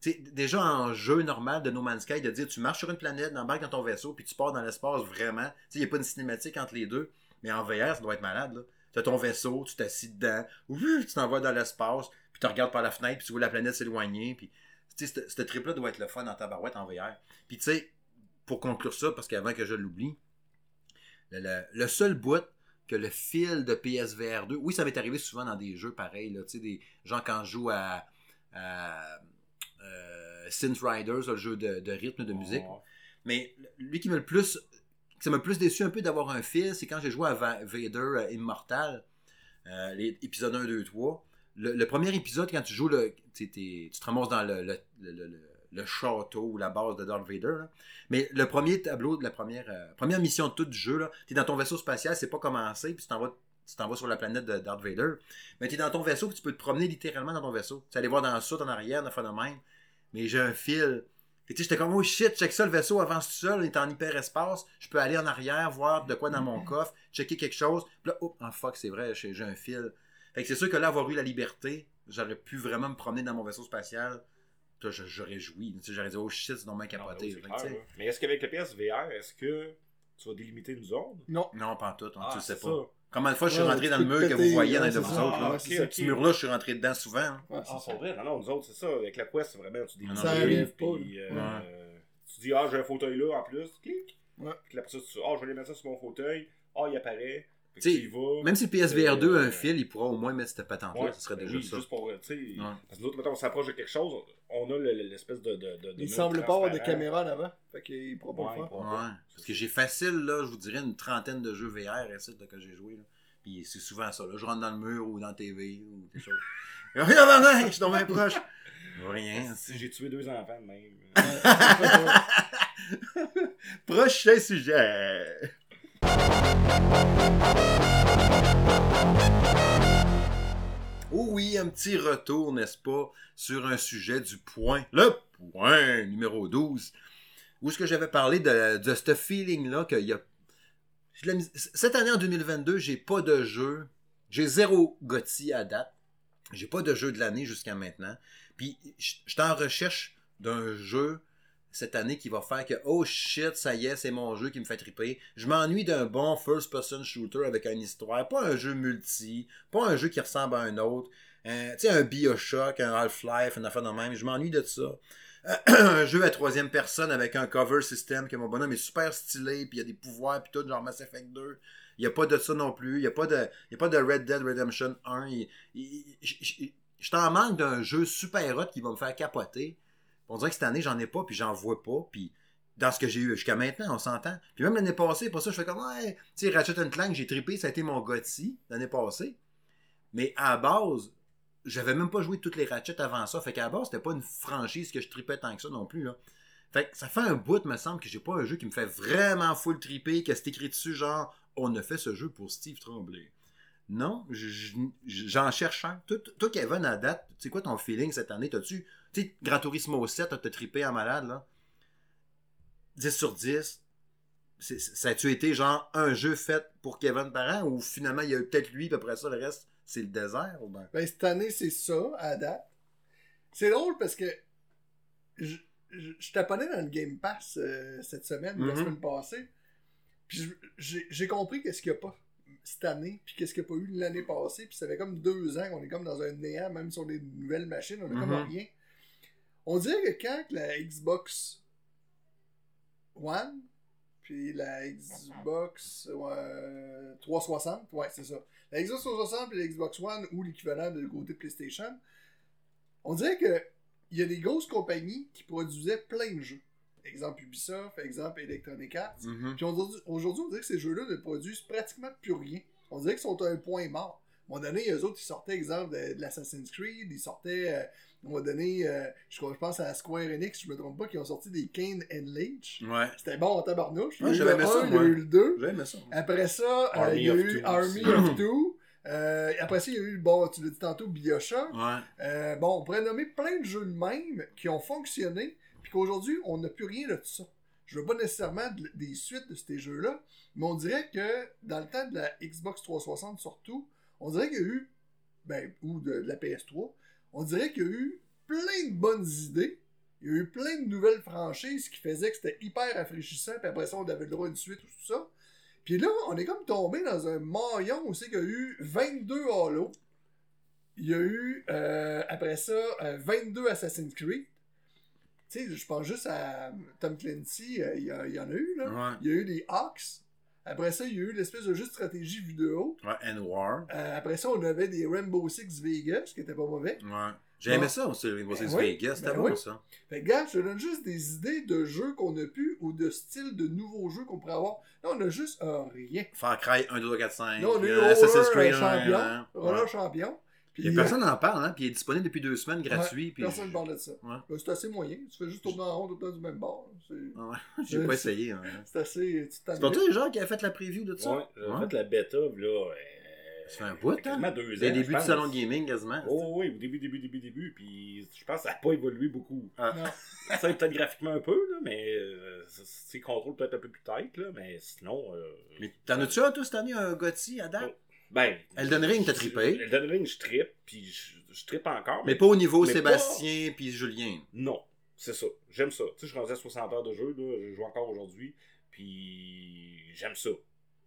tu sais, déjà en jeu normal de No Man's Sky, de dire tu marches sur une planète, embarques dans ton vaisseau, puis tu pars dans l'espace vraiment. Tu sais, il n'y a pas une cinématique entre les deux. Mais en VR, ça doit être malade. là. Tu as ton vaisseau, tu t'assis dedans, tu t'envoies dans l'espace, puis tu regardes par la fenêtre, puis tu vois la planète s'éloigner. Puis, tu sais, ce- trip-là doit être le fun en tabarouette en VR. Puis, tu sais, pour conclure ça, parce qu'avant que je l'oublie, le, le- le seul bout que le fil de PSVR 2, oui, ça m'est arrivé souvent dans des jeux pareils, là, tu sais, des gens quand je joue à, à euh, Synth Riders, le jeu de, de rythme, de musique. Ouais. Mais lui qui m'a le plus. Ça m'a plus déçu un peu d'avoir un fil, c'est quand j'ai joué à Va- Vader euh, Immortal, euh, les épisodes 1, 2, 3. Le, premier épisode, quand tu joues, tu te ramasses dans le, château ou la base de Darth Vader. Mais le premier tableau de la première, euh, première mission de tout du jeu, tu es dans ton vaisseau spatial, c'est pas commencé, puis tu t'en vas vas sur la planète de Darth Vader. Mais tu es dans ton vaisseau, tu peux te promener littéralement dans ton vaisseau. Tu aller voir dans le sud, en arrière, dans le même. Mais j'ai un fil. Et tu sais, j'étais comme, oh shit, check ça, le vaisseau avance tout seul, il est en hyperespace. Je peux aller en arrière, voir de quoi dans mon coffre, checker quelque chose. Puis là, oh, ah, fuck, c'est vrai, j'ai un fil. Fait que c'est sûr que là, avoir eu la liberté, j'aurais pu vraiment me promener dans mon vaisseau spatial. Là, j'aurais joui. Tu J'aurais dit, oh shit, c'est normal Non, capoté. que, clair, tu sais, là. Mais est-ce qu'avec le PSVR, est-ce que tu vas délimiter une zone? Non. Non, pas en tout, hein, tu le sais Ah, pas. ça. Combien de fois je suis rentré dans le mur que vous voyez dans c'est vous autres? Ce mur-là, je suis rentré dedans souvent. hein. Ah, c'est vrai? Non, non, nous autres, c'est ça. Avec la Quest, c'est vraiment, tu délites. Ça arrive pas, puis, euh, Ouais. Tu dis, ah, j'ai un fauteuil là en plus. Clic. Ouais. Puis après ça, tu ah, je vais aller mettre ça sur mon fauteuil. Ah, il apparaît. Vas. Même si le PSVR 2 a Euh, un fil, il pourra au moins mettre cette patente-là. Ouais, ce serait déjà oui, ça. juste pour, tu sais, Ouais. parce que nous autres, mettons, on s'approche de quelque chose, on a le- le- l'espèce de, de, de, Il semble pas avoir de caméra en avant. Fait qu'il pourra pas Ouais, le faire. il pourra pas. Ouais. Parce que j'ai facile, là, je vous dirais, une trentaine de jeux VR ici, là, que j'ai joué. Là. Puis c'est souvent ça. Là. Je rentre dans le mur ou dans la TV ou quelque chose. (laughs) Regarde, non, je suis tombé proche. Rien. Si j'ai tué deux enfants de même. (laughs) Prochain sujet. Oh oui, un petit retour, n'est-ce pas, sur un sujet du point. Le point numéro 12. Où est-ce que j'avais parlé de, ce feeling-là qu'il y a. Cette année en 2022, j'ai pas de jeu. J'ai zéro Gotti à date. J'ai pas de jeu de l'année jusqu'à maintenant. Puis je en recherche d'un jeu cette année qui va faire que oh shit, ça y est, c'est mon jeu qui me fait triper. Je m'ennuie d'un bon first-person shooter avec une histoire, pas un jeu multi, pas un jeu qui ressemble à un autre. Euh, tu sais, un Bioshock, un Half-Life, une affaire de même. Je m'ennuie de ça. un jeu à troisième personne avec un cover system que mon bonhomme est super stylé, puis il y a des pouvoirs, puis tout, genre Mass Effect 2. Il n'y a pas de ça non plus. Il n'y a, pas de- a pas de Red Dead Redemption 1. Il- il- Je je- je t'en manque d'un jeu super hot qui va me faire capoter. On dirait que cette année, j'en ai pas, puis j'en vois pas. Puis dans ce que j'ai eu jusqu'à maintenant, on s'entend. Puis même l'année passée, pour ça, je fais comme, ouais, tu sais, Ratchet Clank, j'ai trippé, ça a été mon Gotti l'année passée. Mais à la base, j'avais même pas joué toutes les Ratchet avant ça. Fait qu'à la base, c'était pas une franchise que je tripais tant que ça non plus. Fait que ça fait un bout, me semble, que j'ai pas un jeu qui me fait vraiment full tripper, que c'est écrit dessus, genre, on a fait ce jeu pour Steve Tremblay. Non, je- je- j'en cherche un. Toi, Kevin, à date, c'est quoi ton feeling cette année? T'as-tu, tu sais, Gran Turismo 7, t'as trippé en malade, là? 10 sur 10. C'est- Ça a-tu été genre un jeu fait pour Kevin Parent ou finalement il y a eu peut-être lui, puis après ça, le reste, c'est le désert? Ou ben... Ben, cette année, c'est ça, à date. C'est drôle parce que je, je, je taponnais dans le Game Pass euh, cette semaine, la Mhm. semaine passée. Puis j'ai compris qu'est-ce qu'il n'y a pas cette année, puis qu'est-ce qu'il n'y a pas eu l'année passée. Puis ça fait comme deux ans qu'on est comme dans un néant, même sur les nouvelles machines, on a comme Mhm. rien. On dirait que quand la Xbox One, puis la Xbox euh, 360, ouais, c'est ça. La Xbox 360 et la Xbox One, ou l'équivalent de côté PlayStation, on dirait que il y a des grosses compagnies qui produisaient plein de jeux. Exemple Ubisoft, exemple Electronic Arts. Mhm. Puis aujourd'hui, aujourd'hui, on dirait que ces jeux-là ne produisent pratiquement plus rien. On dirait qu'ils sont à un point mort. À un moment donné, eux autres, ils sortaient, exemple, de, de l'Assassin's Creed, ils sortaient, euh, à un moment donné, euh, je, pense à Square Enix, je me trompe pas, qui ont sorti des Kane and Lynch. Ouais. C'était bon en tabarnouche. Ouais, eu j'avais le aimé ça, 1, il y a eu le 2. J'aime ça. Après ça, euh, il y a eu Two Army of Two. Euh, après ça, il y a eu, bon, tu l'as dit tantôt, Bioshock. Ouais. Euh, bon, on pourrait nommer plein de jeux de même qui ont fonctionné, puis qu'aujourd'hui, on n'a plus rien de tout ça. Je veux pas nécessairement de- des suites de ces jeux-là, mais on dirait que dans le temps de la Xbox 360 surtout, on dirait qu'il y a eu, ben, ou de, de la PS3, on dirait qu'il y a eu plein de bonnes idées, il y a eu plein de nouvelles franchises qui faisaient que c'était hyper rafraîchissant, puis après ça, on avait le droit à une suite ou tout ça. Puis là, on est comme tombé dans un maillon aussi qu'il y a eu 22 Halo. Il y a eu, euh, après ça, euh, 22 Assassin's Creed. Tu sais, je pense juste à Tom Clancy, euh, il y, a- il y en a eu, là. Ouais. Il y a eu des Hawks. Après ça, il y a eu l'espèce de jeu de stratégie vidéo. Ouais, and War. Euh, après ça, on avait des Rainbow Six Vegas, qui était pas mauvais. Ouais. J'ai aimé ça aussi, Rainbow Ben Six Vegas. C'était ben bon, oui. ça. Fait que, gars, je te donne juste des idées de jeux qu'on a pu ou de styles de nouveaux jeux qu'on pourrait avoir. Là, on a juste euh, rien. Far Cry 1, 2, 3, 4, 5. Là, on a eu euh, Roller Assassin's Creed euh, 1, champion. Roller champion. Puis, Et euh, personne n'en parle, hein, puis il est disponible depuis deux semaines gratuit. ouais, puis personne ne je- parle de ça. Ouais. Ben, c'est assez moyen. Tu fais juste tourner en rond temps du même bord. C'est Ah ouais. (laughs) J'ai Euh, pas c'est- essayé. hein. c'est assez. Tu C'est pas toi, les gens, qui a fait la preview de ça? Ouais, j'ai Ouais. fait la bêta, là. euh, Ça fait un bout, hein? quasiment deux ans. C'est le début du salon gaming, quasiment. Oh oui, au début, début, début, début. Puis je pense que ça n'a pas évolué beaucoup. Ah. Non. (laughs) Ça peut-être graphiquement un peu, là, mais euh, c'est contrôle peut-être un peu plus tight, là, mais sinon. euh, Mais t'en as-tu un, toi, cette année, un Gotti à date? Ben. Elden Ring, t'as trippé. Elden Ring, je trippe, puis je, je trippe encore. Mais pas au niveau Sébastien puis Julien. Non, c'est ça. J'aime ça. Tu sais, je suis rendu à 60 heures de jeu, là. Je joue encore aujourd'hui, puis j'aime ça.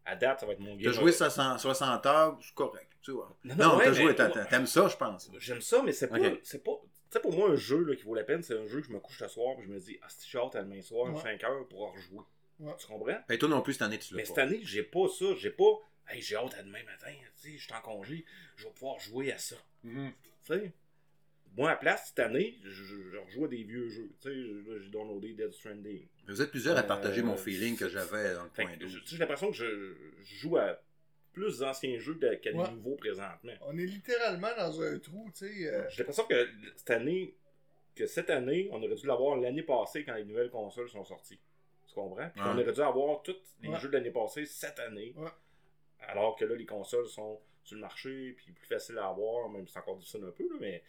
À date, ça va être mon game. T'as joué 60 60 heures, c'est correct. Tu vois. Non, Non, ouais, t'as joué, t'a- t'a- t'aimes ça, je pense. J'aime ça, mais c'est pas. C'est pas. Tu sais, pour moi, un jeu là, qui vaut la peine, c'est un jeu que je me couche ce soir et je me dis, ah, si hâte à demain soir, Ouais. 5 heures pour en rejouer. Ouais. Tu comprends? Et toi non plus, cette année, tu l'as Mais pas. cette année, j'ai pas ça. J'ai pas, hey, j'ai hâte à demain matin, tu sais, je suis en congé, je vais pouvoir jouer à ça. Mhm. Tu sais? Moi, à place, cette année, je, je, rejoue à des vieux jeux. Tu sais, j'ai downloadé Dead Stranding. Vous êtes plusieurs à Euh, partager mon feeling que j'avais dans le Fait point que, 12. je- tu sais, j'ai l'impression que je, je joue à plus d'anciens jeux qu'à des Ouais. nouveaux présentement. On est littéralement dans un trou, tu sais. euh, J'ai l'impression que cette année, que cette année, on aurait dû l'avoir l'année passée quand les nouvelles consoles sont sorties. Tu comprends? Puis Ouais. on aurait dû avoir tous les Ouais. jeux de l'année passée cette année. Alors que là, les consoles sont sur le marché, puis plus facile à avoir, même si c'est encore difficile un peu, là, mais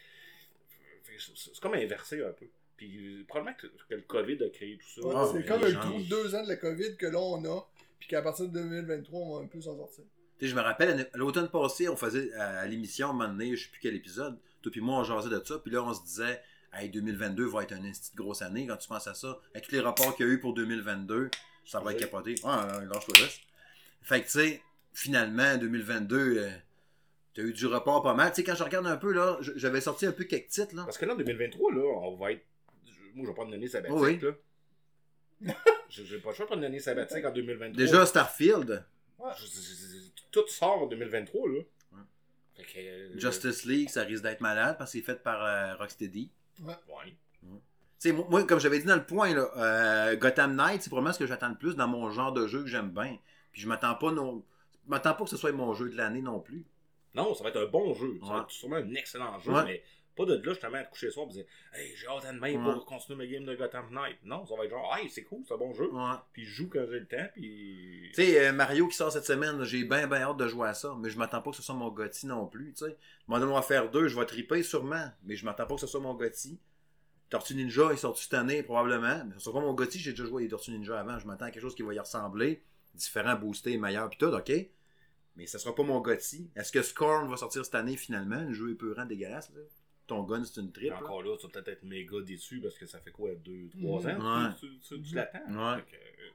c'est comme inversé un peu. Puis probablement que, que le COVID a créé tout ça. Ouais, Ah, c'est comme un trou de deux ans de la COVID que là on a, puis qu'à partir de 2023, on va un peu s'en sortir. Tu sais, je me rappelle, l'automne passé, on faisait à, à l'émission, à un moment donné, je sais plus quel épisode, toi puis moi, on jasait de ça, puis là, on se disait, hey, 2022 va être une petite grosse année, quand tu penses à ça, avec tous les rapports qu'il y a eu pour 2022, ça va être capoté. Ouais, ouais, lâche-toi juste. Fait que, tu sais, finalement, 2022, euh, t'as eu du report pas mal. Tu sais, quand je regarde un peu, là, j'avais sorti un peu quelques titres, là. Parce que là, en 2023, là, on va être. Moi, je vais prendre une année sabbatique. Oui. là. (laughs) J'ai pas le choix de prendre une année sabbatique en 2023. Déjà, Starfield, Je- je- je- tout sort en 2023, là. Ouais. Fait que. euh, Justice League, ça risque d'être malade parce que c'est fait par euh, Rocksteady. Ouais. Tu sais, moi, moi, comme j'avais dit dans le point, là, euh, Gotham Knight, c'est probablement ce que j'attends le plus dans mon genre de jeu que j'aime bien. Puis je m'attends pas non. Je m'attends pas que ce soit mon jeu de l'année non plus. Non, ça va être un bon jeu. Ça va être sûrement un excellent jeu, Ouais. mais pas de là justement à te coucher le soir et dire Hey, j'ai hâte à demain Ouais. pour continuer ma game de Gotham Knight. Non, ça va être genre Hey, c'est cool, c'est un bon jeu. Puis je joue quand j'ai le temps, puis. Tu sais, euh, Mario qui sort cette semaine, j'ai bien bien hâte de jouer à ça, mais je m'attends pas que ce soit mon Gotti non plus. Tu sais, à faire deux, je vais triper sûrement, mais je m'attends pas que ce soit mon Gotti. Tortue Ninja, il sort cette année probablement, mais ce sera pas mon Gotti, j'ai déjà joué à des Tortues Ninja avant, je m'attends à quelque chose qui va y ressembler, différent, boosté, meilleur, pis tout, ok? Mais ça sera pas mon Gotti. Est-ce que Scorn va sortir cette année finalement? Le jeu est peurant, dégueulasse. Là. Ton gun, c'est une Puis triple. là. encore là, tu vas peut-être être méga déçu parce que ça fait quoi, 2-3 Mhm. ans? Ouais. tu, tu, tu, tu l'attends. Ouais. Euh,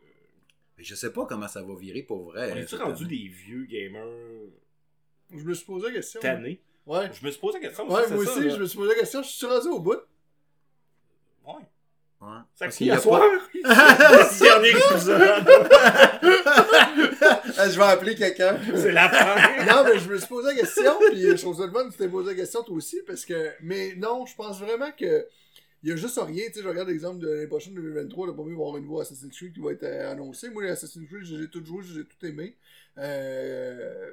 Mais je sais pas comment ça va virer pour vrai. on est-tu rendu année. des vieux gamers? Je me suis posé la question. tannés Ouais. Je me suis posé la question. Ouais, moi aussi, je me suis posé la question. Je suis rendu au bout. Ouais. Ouais. Ça Parce qui qu'il y a à pas- soir (laughs) (laughs) Dernier épisode Ah, (laughs) je vais appeler quelqu'un. C'est la fin (laughs) non, mais je me suis posé la question, puis je trouve ça le tu t'es posé la question toi aussi, parce que. Mais non, je pense vraiment que. Il y a juste rien, tu sais, je regarde l'exemple de l'année prochaine, 2023, le premier va avoir une voix Assassin's Creed qui va être euh, annoncée. Moi, Assassin's Creed, j'ai tout joué, j'ai tout aimé. Euh...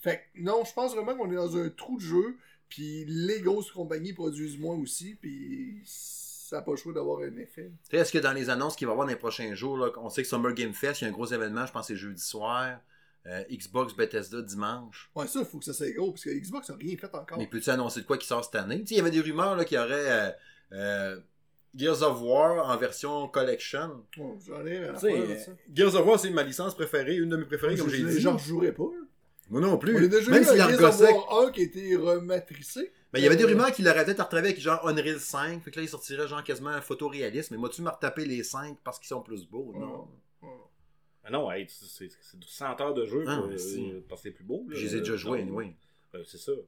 Fait que, non, je pense vraiment qu'on est dans un trou de jeu, puis les grosses compagnies produisent moins aussi, puis ça n'a pas le choix d'avoir un effet. Tu sais, Est-ce que dans les annonces qu'il va y avoir dans les prochains jours, là, on sait que Summer Game Fest, il y a un gros événement, je pense que c'est jeudi soir. Euh, Xbox Bethesda dimanche. Ouais, ça, il faut que ça soit gros, parce que Xbox n'a rien fait encore. Mais peux-tu annoncer de quoi qui sort cette année? Tu sais, il y avait des rumeurs là, qu'il y aurait euh, euh, Gears of War en version collection. Ouais, J'en ai rien à faire ça. Gears of War, c'est ma licence préférée, une de mes préférées, comme j'ai je- dit. J'en jouerais pas. Moi non plus. On a déjà Même eu en Gears of. War 1 qui a été rematricé. Mais il y avait des Euh, rumeurs qu'il aurait peut-être retravaillé avec genre Unreal 5. Fait que là, il sortirait genre quasiment un photoréalisme. Mais moi-tu me retaper les 5 parce qu'ils sont plus beaux? Non? Ah non, hey, c'est c'est- c'est 100 heures de jeu Ah, pour, mais si. euh, parce que c'est plus beau. là. Je les ai déjà Euh, joués, anyway. euh, c'est ça. Tu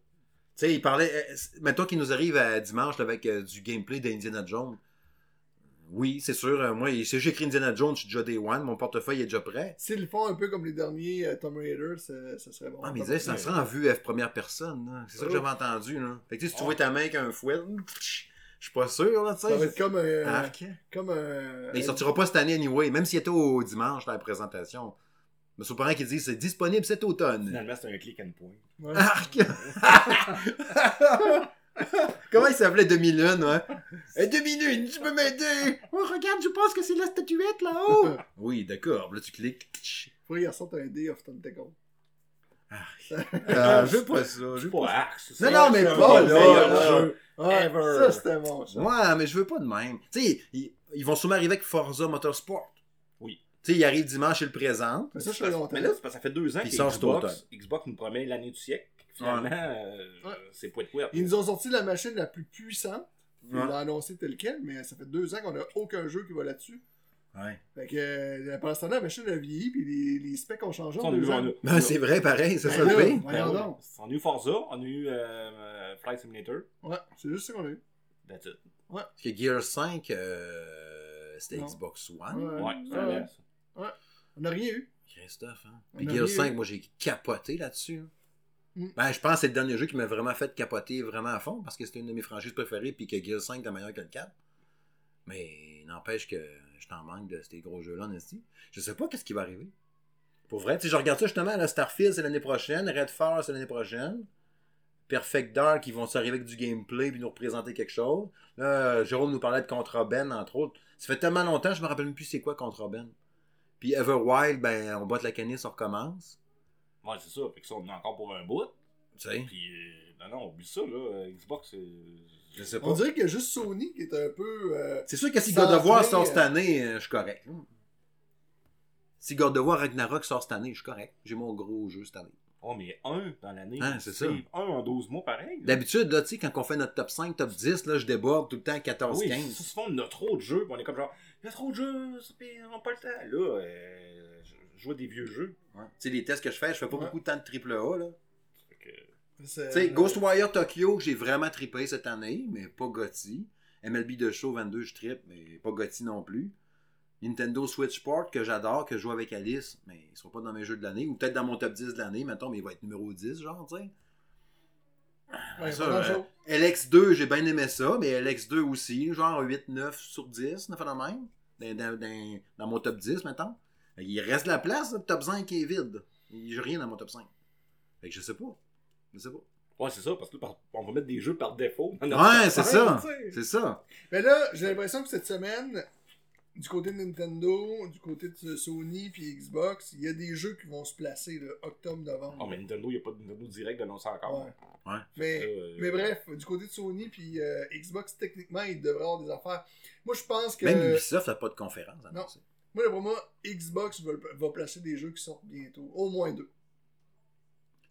sais, il parlait. euh, mettons qu'il nous arrive à dimanche là, avec euh, du gameplay d'Indiana Jones. Oui, c'est sûr. euh, moi, si j'écris Indiana Jones, je suis déjà Day One. Mon portefeuille est déjà prêt. S'ils le font un peu comme les derniers euh, Tomb Raider, ça, ça serait bon. Ah, mais ça sera en vue F première personne. C'est ça que Oh. j'avais entendu. Là. Fait que tu sais, si tu Oh. vois ta main avec un fouet, je suis pas sûr. Là, tu Ça va être comme un. Arc. Comme un. Mais il sortira pas cette année anyway, même s'il était au dimanche dans la présentation. Mais surprenant qu'il dise c'est disponible cet automne. Finalement, c'est un click and point. Ouais. Arc! (laughs) Comment il s'appelait Demi-Lune, ouais? Peux m'aider? (laughs) Oh, regarde, je pense que c'est la statuette là-haut! (laughs) oui, d'accord. Là, tu cliques. Faudrait qu'il ressorte un Day of Tentacle. Ah, je veux pas ça. Je veux Pas Axe. Non, non, mais c'est pas, là, Ever. ça c'était bon. Ça. Ouais, mais je veux pas de même. Tu sais, ils, ils vont sûrement arriver avec Forza Motorsport. Oui. Tu sais, il arrive dimanche et le présent. Mais ça, je serais content. Mais là, c'est parce que ça fait deux ans Puis que il sort cet Xbox. Xbox nous promet l'année du siècle. Finalement, euh, Ouais. c'est poète poète. Ils nous ont sorti la machine la plus puissante. Ils Ouais. l'ont annoncé tel quel, mais ça fait deux ans qu'on n'a aucun jeu qui va là-dessus. Ouais. Fait que euh, pendant ce temps-là, la machine a vieilli, puis les, les specs ont changé en On a deux eu- ans. Ben, c'est vrai, pareil, c'est ça le oui. On a eu Forza, on a eu euh, euh, Flight Simulator. Ouais, c'est juste ça qu'on a eu. That's it. Parce que Gear 5, euh, c'était. Xbox One. Ouais. Ouais, c'est ouais. On n'a rien eu. Christophe, hein. Puis Gear rien 5, eu. moi j'ai capoté là-dessus. hein. Mm. Ben, je pense que c'est le dernier jeu qui m'a vraiment fait capoter vraiment à fond parce que c'était une de mes franchises préférées puis que Gear 5 est meilleur que le 4. Mais n'empêche que je t'en manque de ces gros jeux-là, Nasty. Je sais pas qu'est-ce qui va arriver. Pour vrai, sais, je regarde ça justement, Starfield c'est l'année prochaine, Redfall c'est l'année prochaine. Perfect Dark, ils vont s'arriver avec du gameplay puis nous représenter quelque chose. Là, Jérôme nous parlait de Contraben, entre autres. Ça fait tellement longtemps, je me rappelle même plus c'est quoi Contraben. Puis Everwild, ben, on botte la canisse, on recommence. Ouais, c'est ça. Fait que ça, on est encore pour un bout. Tu sais, Puis, euh, non, non, oublie ça, là. Xbox, c'est. je sais On pas. dirait qu'il y a juste Sony qui est un peu. euh, C'est sûr que si God of War sort euh, cette année, euh, je suis correct. Si God of War Ragnarok sort cette année, je suis correct. J'ai mon gros jeu cette année. Oh, mais un dans l'année. Ah, c'est ça. Un en 12 mois, pareil. D'habitude, là, tu sais, quand on fait notre top 5, top 10, là, je déborde tout le temps Ah 14, oui, 15. ça, souvent, on a trop de jeux, puis on est comme genre, il y a trop de jeux, on n'a pas le temps. Là, euh, je je joue à des vieux jeux. Ouais. Tu sais, les tests que je fais, je fais pas Ouais. beaucoup de temps de triple A, là. Tu sais, Ghostwire Tokyo, j'ai vraiment trippé cette année, mais pas Gotti. MLB de Show 22, je trippe, mais pas Gotti non plus. Nintendo Switch Sport, que j'adore, que je joue avec Alice, mais il sera pas dans mes jeux de l'année, ou peut-être dans mon top 10 de l'année, mettons, mais il va être numéro 10, genre, tu sais. Ouais, ça, euh, LX2, j'ai bien aimé ça, mais LX2 aussi, genre 8, 9 sur 10, 9 de même, dans, dans- dans- dans mon top 10, mettons. Il reste de la place, le top 5 est vide. J'ai rien dans mon top 5. Fait que je sais pas. Je sais pas. Ouais, c'est ça, parce que là, on va mettre des jeux par défaut. Ouais, c'est ça. C'est ça. Mais là, j'ai l'impression que cette semaine, du côté de Nintendo, du côté de Sony puis Xbox, il y a des jeux qui vont se placer là, octobre-novembre. Oh, mais Nintendo, il n'y a pas de Nintendo direct d'annoncer encore. Ouais. Ouais. Mais, Euh, mais bref, du côté de Sony puis euh, Xbox, techniquement, ils devraient avoir des affaires. Moi, je pense que. Même Ubisoft n'a pas de conférence. annoncée. Moi, pour moi, Xbox va, va placer des jeux qui sortent bientôt. Au moins deux.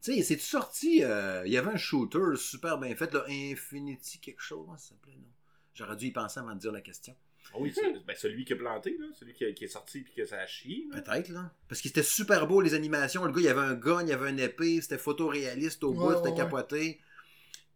Tu sais, c'est-tu sorti euh, Il y avait un shooter super bien fait, là, Infinity quelque chose, ça s'appelait, non? J'aurais dû y penser avant de dire la question. Ah oui, c'est- ben, celui qui a planté, là, celui qui, a- qui est sorti puis que ça a chié. là. Peut-être, là. Parce que c'était super beau, les animations. Le gars, il y avait un gun, il y avait une épée, c'était photoréaliste au bout, Ouais, c'était ouais, capoté.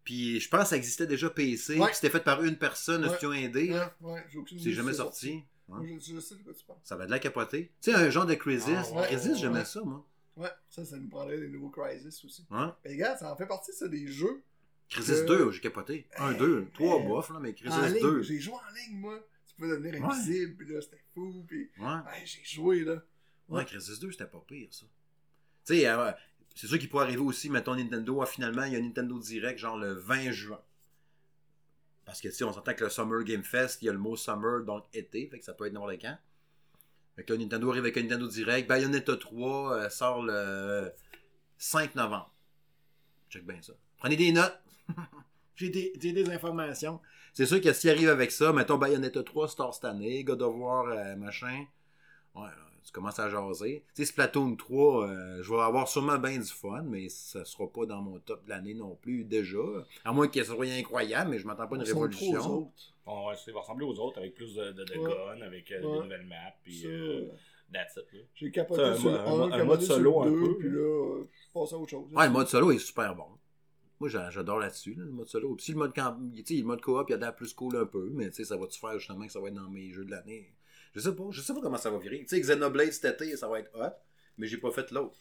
Puis je pense que ça existait déjà PC, Ouais. c'était fait par une personne, un studio indé. Ouais, là. ouais, j'ai aucune C'est jamais sorti. Ouais. Moi, Je, je sais de quoi tu parles. Ça avait de la capoté. Tu sais, un genre de Crisis. Ah, ouais, Crisis, ouais, j'aimais ça, moi. Ouais, ça, ça nous prendrait des nouveaux Crisis aussi. Ouais. Mais regarde, ça en fait partie, ça, des jeux. Crisis Euh, 2, j'ai capoté. Un, euh, deux, trois, euh, bof, là, mais Crisis en ligne, 2. j'ai joué en ligne, moi. Tu peux devenir invisible, puis là, c'était fou, puis... Ouais. J'ai joué, là. Ouais, Ouais. Crisis 2, c'était pas pire, ça. Tu sais, euh, c'est sûr qu'il pourrait arriver aussi, mettons Nintendo, ah, finalement, il y a Nintendo Direct, genre le 20 juin. Parce que, tu sais, on s'entend que le Summer Game Fest, il y a le mot Summer, donc été, fait que ça peut être n'importe quand. Fait que Nintendo arrive avec un Nintendo Direct. Bayonetta 3 euh, sort le 5 novembre. Check bien ça. Prenez des notes. (laughs) j'ai, des, informations. C'est sûr que s'il arrive avec ça, mettons Bayonetta 3 sort cette année, God of War, euh, machin. Ouais, tu commences à jaser. Tu sais, Splatoon 3, euh, je vais avoir sûrement bien du fun, mais ça sera pas dans mon top de l'année non plus, déjà. À moins qu'il soit incroyable, mais je m'attends pas à une sont trop aux révolution. autres. Bon, ouais, ça va ressembler aux autres avec plus de, de, de Ouais. guns, avec euh, Ouais. des nouvelles maps, puis Ça, euh, that's it. Là. J'ai capoté un sur un 1, mo- un mode sur solo un le 2, peu, puis là. je passe à autre chose. Ouais, le mode solo est super bon. Moi, j'a- j'adore là-dessus, là, le mode solo. Puis si le mode, camp... tu sais, le mode coop, il a l'air plus cool un peu, mais tu sais, ça va-tu faire justement que ça va être dans mes jeux de l'année? Je sais pas. Je sais pas comment ça va virer. Tu sais, Xenoblade cet été, ça va être hot, mais j'ai pas fait l'autre.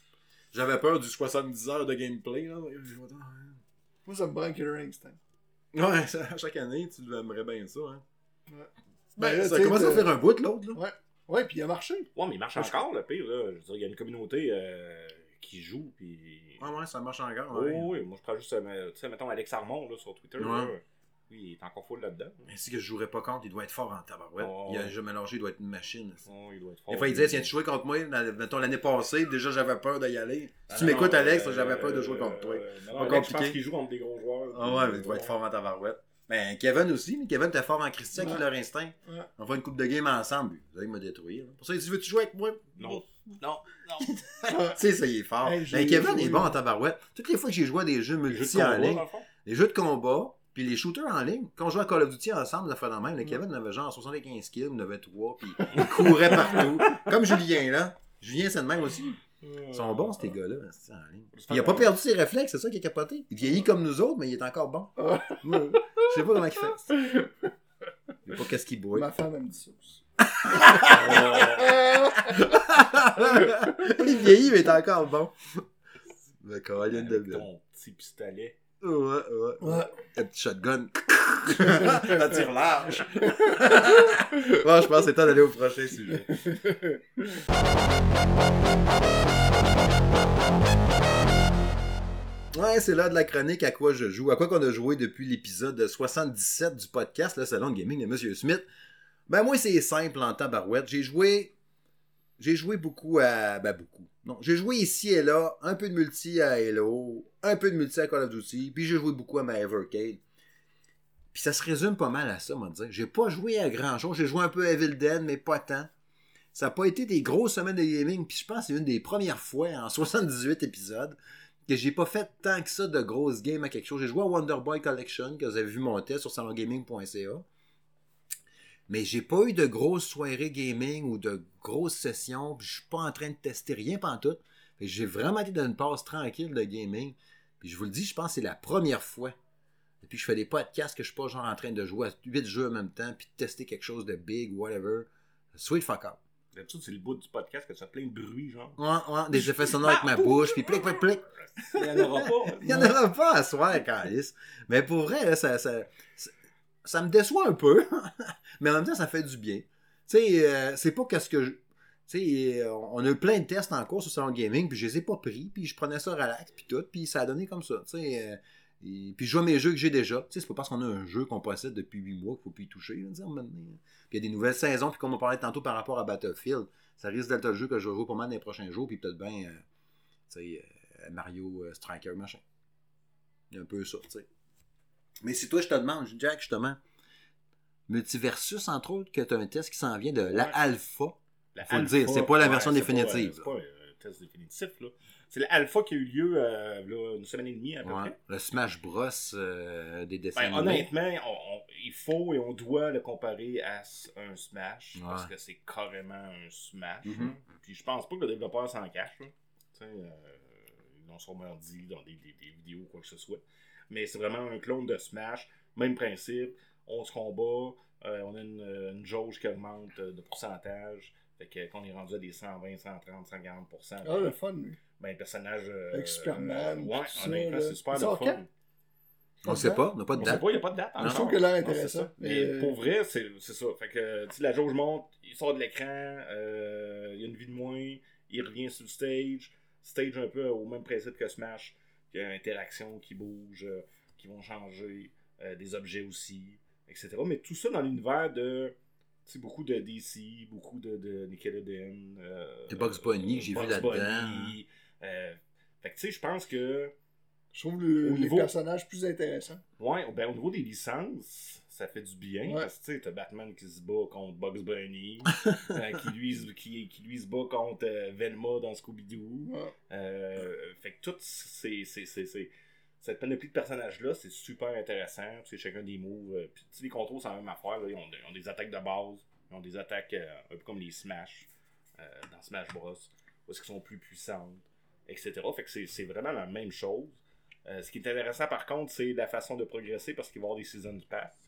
J'avais peur du 70 heures de gameplay, là. Moi, ça me prend Killer Instinct. Ouais, ça, (laughs) à chaque année, tu aimerais bien ça, hein. Ben, là, ça commence à t'as- faire un bout, l'autre, là. Ouais. Ouais, puis il a marché. Ouais, mais il marche encore, le pire. Là. Je veux dire, il y a une communauté euh, qui joue, puis. Ouais, ouais, ça marche encore. Oh, ouais. oui, moi je prends juste, euh, tu sais, mettons Alex Armand là, sur Twitter. Ouais. Là, lui, il est encore full là-dedans. Mais si que je jouerais pas contre, il doit être fort en tabarouette. Oh. Il a jamais mélangé, il doit être une machine. Oh, il doit être fort. Des fois, il disait, tiens, tu jouais contre moi, mettons, l'année passée, déjà j'avais peur d'y aller. Ah Si tu non, m'écoutes, euh, Alex, j'avais peur de jouer contre toi. euh, non, Pas non, Alex, compliqué. Je pense qu'il joue contre des gros joueurs. Ah ouais, mais il doit être fort en tabarouette. Ben, Kevin aussi, mais Kevin était fort en Christian, Ouais. qui leur instinct. Ouais. On va une coupe de game ensemble. Vous allez me détruire. Pour ça, il dit, veux-tu jouer avec moi? Non. Non, non. (laughs) tu sais, ça, il est fort. Hey, ben, Kevin joué, est bon en tabarouette. Toutes les fois que j'ai joué à des jeux multi en ligne, les jeux de combat, puis les shooters en ligne, quand on jouait à Call of Duty ensemble, la fois de même, le Kevin avait genre 75 kills, il en avait 3, puis il courait partout. (laughs) Comme Julien, là. Julien, c'est le même aussi. Ils sont bons, ces gars-là, en ligne. Il a pas perdu ses réflexes, c'est ça qui est capoté. Il vieillit comme nous autres, mais il est encore bon. Je sais pas comment il fait. Je sais pas qu'est-ce qu'il boit. Ma femme, elle me dit ça aussi. (laughs) il vieillit, mais il est encore bon. (laughs) Le de ton petit pistolet. Ouais, ouais. Ouais. Un petit shotgun. Ça tire large. bon, je pense que c'est temps d'aller au prochain sujet. Ouais, c'est là de la chronique à quoi je joue. À quoi qu'on a joué depuis l'épisode 77 du podcast, le Salon de Gaming de Monsieur Smith. Ben moi, c'est simple en tabarouette. J'ai joué j'ai joué beaucoup à. Ben, beaucoup. Non, j'ai joué ici et là, un peu de multi à Halo, un peu de multi à Call of Duty, puis j'ai joué beaucoup à ma Evercade. Puis ça se résume pas mal à ça, moi, dire. J'ai pas joué à grand chose. J'ai joué un peu à Evil Dead, mais pas tant. Ça n'a pas été des grosses semaines de gaming, puis je pense que c'est une des premières fois en (laughs) 78 épisodes que j'ai pas fait tant que ça de grosses games à quelque chose. J'ai joué à Wonder Boy Collection, que vous avez vu mon test sur salongaming.ca. Mais j'ai pas eu de grosses soirées gaming ou de grosses sessions. Puis je suis pas en train de tester rien tout. J'ai vraiment été dans une passe tranquille de gaming. Puis je vous le dis, je pense que c'est la première fois. Depuis que je fais des podcasts que je suis pas genre en train de jouer à 8 jeux en même temps, puis de tester quelque chose de big, whatever. Sweet fuck up. D'habitude, c'est le bout du podcast que tu as plein de bruit, genre. Ouais, ouais, des effets sonores avec ma bouche, puis plic, plic, plic. Il n'y en aura pas. (laughs) Il n'y en aura pas à soir, Calice. Mais pour vrai, là, ça, ça, ça, me déçoit un peu, (laughs) mais en même temps, ça fait du bien. Tu sais, euh, c'est pas qu'est-ce que je. Tu sais, on a eu plein de tests en cours sur Salon Gaming, puis je les ai pas pris, puis je prenais ça relax, puis tout, puis ça a donné comme ça. Tu sais, euh, et, puis je vois mes jeux que j'ai déjà. Tu sais, c'est pas parce qu'on a un jeu qu'on possède depuis 8 mois qu'il faut plus y toucher, dire, maintenant. Puis il y a des nouvelles saisons, puis comme on parlait tantôt par rapport à Battlefield, ça risque d'être le jeu que je vais jouer pour moi dans les prochains jours, puis peut-être bien, euh, tu sais, Mario Striker, machin. Un peu ça, tu sais. Mais si toi, je te demande, Jack, justement, Multiversus, entre autres, que tu as un test qui s'en vient de la alpha. La Faut le dire, c'est pas la version définitive. C'est pas un test définitif, là. C'est l'alpha qui a eu lieu euh, là, une semaine et demie à peu près. Le Smash Bros euh, des dessins. Ben, honnêtement, il faut et on doit le comparer à un Smash parce que c'est carrément un Smash. Mm-hmm. Puis je pense pas que le développeur s'en cache. Euh, ils l'ont sûrement dit dans des, des, des vidéos ou quoi que ce soit mais c'est vraiment un clone de Smash. Même principe, on se combat, euh, on a une, une, jauge qui augmente de pourcentage. Fait que quand on est rendu à des 120, 130, 140%. Ah, le fun, lui. Ben, le personnage. Euh, Avec Superman. ouais, honnêtement, c'est super le fun. On ne sait pas, on n'a pas de date. On sait pas, il n'y a pas de date. Je trouve que l'air intéressant. Mais pour vrai, c'est ça. Fait que si la jauge monte, il sort de l'écran, euh, il y a une vie de moins, il revient sur le stage. Stage un peu au même principe que Smash il y a interaction qui bouge, euh, qui vont changer, euh, des objets aussi, etc. Mais tout ça dans l'univers de beaucoup de DC, beaucoup de, de Nickelodeon. Euh, de Bugs Bunny, j'ai vu là-dedans. Euh, fait que tu sais, je pense que. Je trouve le, les personnages plus intéressants. Ouais, ben, au niveau des licences, ça fait du bien. Parce que tu sais, t'as Batman qui se bat contre Bugs Bunny, (laughs) euh, qui, lui, qui, qui, lui se bat contre euh, Velma dans Scooby-Doo. Euh, fait que tout ces, ces, ces, cette panoplie de personnages-là, c'est super intéressant. C'est chacun des moves. puis les contrôles, c'est la même affaire. Là. Ils, ont, ils, ont, des attaques de base. Ils ont des attaques un peu comme les Smash dans Smash Bros. Parce qu'ils sont plus puissantes, etc. Fait que c'est vraiment la même chose. ce qui est intéressant par contre, c'est la façon de progresser parce qu'il va y avoir des Season Pass.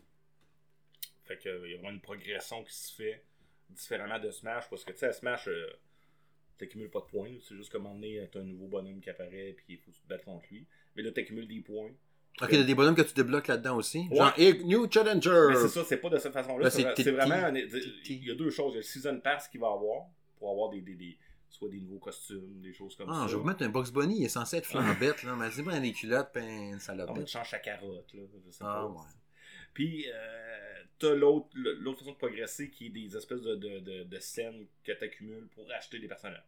Fait qu'il y a vraiment une progression qui se fait différemment de Smash. Parce que tu sais, à Smash, euh, t'accumules pas de points. C'est juste comme emmener t'as un nouveau bonhomme qui apparaît puis il faut se battre contre lui. Mais là, t'accumules des points. Ok, il y a des bonhommes que tu débloques là-dedans aussi. Genre, New Challenger. Mais c'est ça, c'est pas de cette façon-là. C'est vraiment. Il y a deux choses. Il y a le Season Pass qu'il va avoir pour avoir des, des, des, soit des nouveaux costumes, des choses comme ah, ça. Je vais vous mettre un Box Bunny, il est censé être flambette, là. Mais dis-moi, des culottes, ben, ça l'a On change sa carotte, là. ah, ouais. Puis, euh, t'as l'autre, l'autre façon de progresser qui est des espèces de, de, de, scènes que tu accumules pour acheter des personnages.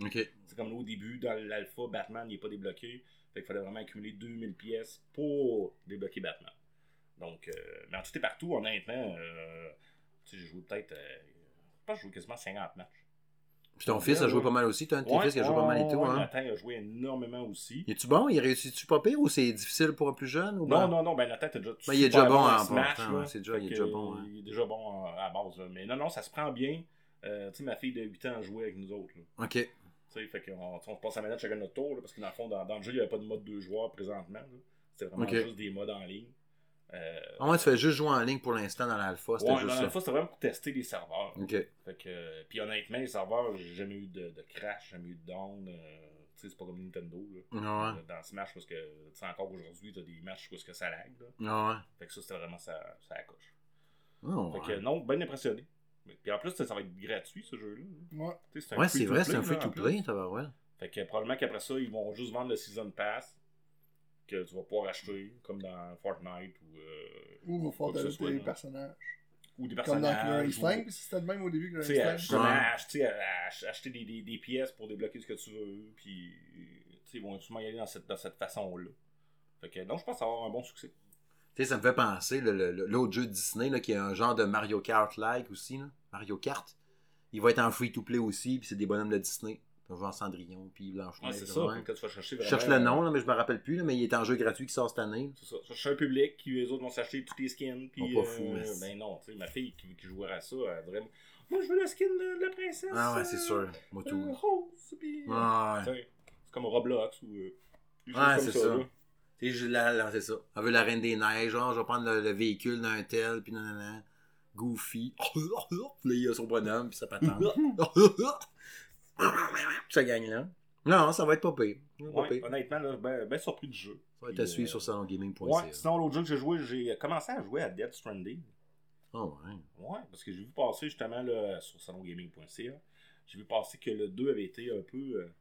Ok. C'est comme là, au début, dans l'alpha, Batman n'est pas débloqué. Fait qu'il fallait vraiment accumuler 2000 pièces pour débloquer Batman. Donc, euh, mais en tout et partout, honnêtement, euh, tu sais, j'ai joué peut-être. Euh, je pense que j'ai joué quasiment 50 matchs. Puis ton fils a joué pas mal aussi. Toi, ton fils qui a joué pas mal et tout. Hein? Nathan a joué énormément aussi. Es-tu bon? Il réussit-tu pas pire ou c'est difficile pour un plus jeune ou Non, non, non. Ben Nathan, t'es déjà. Ben, il est déjà bon, en Smash. c'est déjà, il est déjà bon. Hein. Il est déjà bon à base. Mais non, non, ça se prend bien. Euh, tu sais, ma fille de 8 ans a joué avec nous autres. Ok. Tu sais, fait qu'on on passe la manette chacun notre tour. parce que dans le fond, dans, le jeu, il n'y avait pas de mode deux joueurs présentement. C'était vraiment juste des modes en ligne. Euh, ah ouais, tu fais juste jouer en ligne pour l'instant dans l'alpha. C'était ouais, juste dans l'alpha, c'était vraiment pour tester les serveurs. OK. Fait que, puis honnêtement, les serveurs, j'ai jamais eu de, de crash, jamais eu de down. Euh, tu sais, c'est pas comme Nintendo. Là, ouais. Dans Smash, parce que, tu sais, encore aujourd'hui, t'as des matchs où est-ce que ça lag. Là. Ouais. Fait que ça, c'était vraiment ça, ça accroche. Oh, fait que, non, bien impressionné. Puis en plus, ça va être gratuit, ce jeu-là. Ouais, ouais c'est vrai, c'est un free-to-play, ça va, ouais. Fait que probablement qu'après ça, ils vont juste vendre le Season Pass que tu vas pouvoir acheter, comme dans Fortnite ou. Euh, ou va faire des personnages. ou des Comme dans personnages. Clear ou- c'était le même au début que Tu sais, Clear à- Instinct. justement, Ouais. à acheter, acheter des, des, des pièces pour débloquer ce que tu veux, puis tu sais, ils vont sûrement y aller dans cette, dans cette façon-là. Fait que, donc, je pense que ça va avoir un bon succès. Tu sais, ça me fait penser, le- le- l'autre jeu de Disney, là, qui est un genre de Mario Kart-like aussi, là. Mario Kart. Il va être en free-to-play aussi, puis c'est des bonhommes de Disney. Genre Cendrillon, puis blanche Ouais, c'est ça. ouais. Fait que là, tu vas chercher Je cherche le nom, là, mais je me rappelle plus, là, mais il est en jeu gratuit qui sort cette année. C'est ça. Tu vas chercher un public qui, les autres, vont s'acheter tous les skins. Puis, pas fous, euh, mais Ben non, tu sais, ma fille qui, qui jouerait à ça, elle dirait Moi, je veux le skin de, la princesse. Ah ouais, c'est euh, sûr. Moi euh, tout. rose, puis. euh, Ah ouais. C'est comme Roblox ou. euh, comme c'est ça. je- là, c'est ça. On veut la Reine des Neiges, genre, je vais prendre le, le véhicule d'un tel, puis nanana. Goofy. Puis (laughs) là, il a son bonhomme, puis ça patente. (laughs) ça gagne là. Non, ça va être pas pire. Ouais, honnêtement, là, ben, ben surpris du jeu. Ça va être à suivre euh, sur salongaming.ca. Ouais, sinon, l'autre jeu que j'ai joué, j'ai commencé à jouer à Dead Stranding. Oh, ouais. Ouais, parce que j'ai vu passer justement là, sur salongaming.ca. J'ai vu passer que le 2 avait été un peu euh,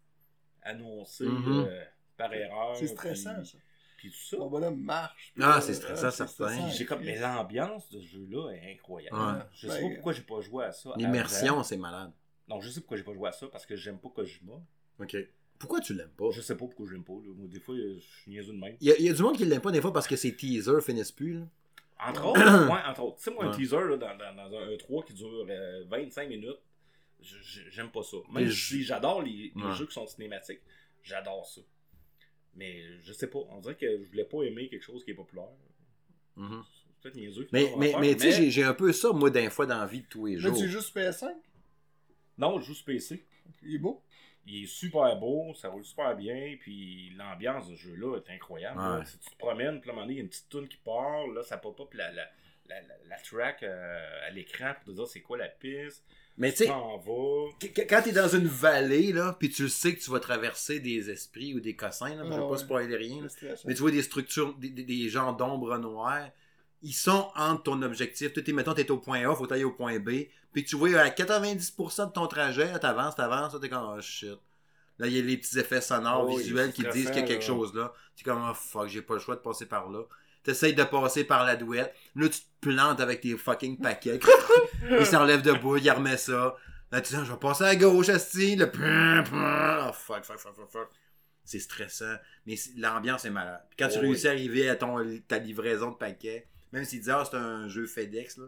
annoncé Mhm. euh, par erreur. C'est stressant, puis- ça. Puis tout ça. Ton bonhomme marche. Ah, c'est stressant, euh, certain. J'ai comme, mais l'ambiance de ce jeu-là est incroyable. Ouais. Je sais Ben, pas pourquoi j'ai pas joué à ça. L'immersion, c'est malade. Non, je sais pourquoi j'ai pas joué à ça, parce que j'aime pas Kojima. OK. Pourquoi tu l'aimes pas? Je sais pas pourquoi je l'aime pas. là. Des fois, je suis niaiseux de même. Il y, a, il y a du monde qui l'aime pas des fois parce que ses teasers finissent plus. Là. Entre (clears throat) autres, ouais, entre autres. Tu sais, moi, un teaser là, dans, dans, dans un E3 qui dure euh, 25 minutes, je- je- j'aime pas ça. Même Et si j'adore les, les Ouais. jeux qui sont cinématiques, j'adore ça. Mais je sais pas, on dirait que je voulais pas aimer quelque chose qui est populaire. Mhm. C'est peut-être niaiseux. Mais, mais, mais tu sais, j'ai- un peu ça, moi, d'un fois, dans la vie de tous les jours. tu es juste PS5. Non, je joue sur PC. Il est beau. Il est super beau, ça roule super bien, puis l'ambiance de ce jeu-là est incroyable. Ouais. Si tu te promènes, puis à un moment donné, il y a une petite tune qui part, là, ça pop up la, la, la, la, track euh, à l'écran pour te dire c'est quoi la piste? Mais tu sais, quand t'es dans une vallée, là, puis tu le sais que tu vas traverser des esprits ou des cossins, là, je Ah vais pas ouais. spoiler rien, là, mais tu vois des structures, des, des, des genres d'ombre noires, ils sont entre ton objectif. Tu sais, mettons, t'es au point A, faut aller au point B, puis tu vois à 90% de ton trajet, t'avances, t'avances, t'es comme, oh shit. Là, il y a les petits effets sonores, Oh, visuels qui disent qu'il y a quelque là. chose là. T'es comme, oh fuck, j'ai pas le choix de passer par là. T'essayes de passer par la douette. Là, tu te plantes avec tes fucking paquets. (laughs) il s'enlève debout, il remet ça. Là, tu dis, je vais passer à gauche, asti. Le. Oh, fuck, fuck, fuck, fuck, fuck. C'est stressant. Mais l'ambiance est malade. Puis quand tu Oh, réussis à arriver à ton, ta livraison de paquets, même s'ils disent, ah, c'est un jeu FedEx, là.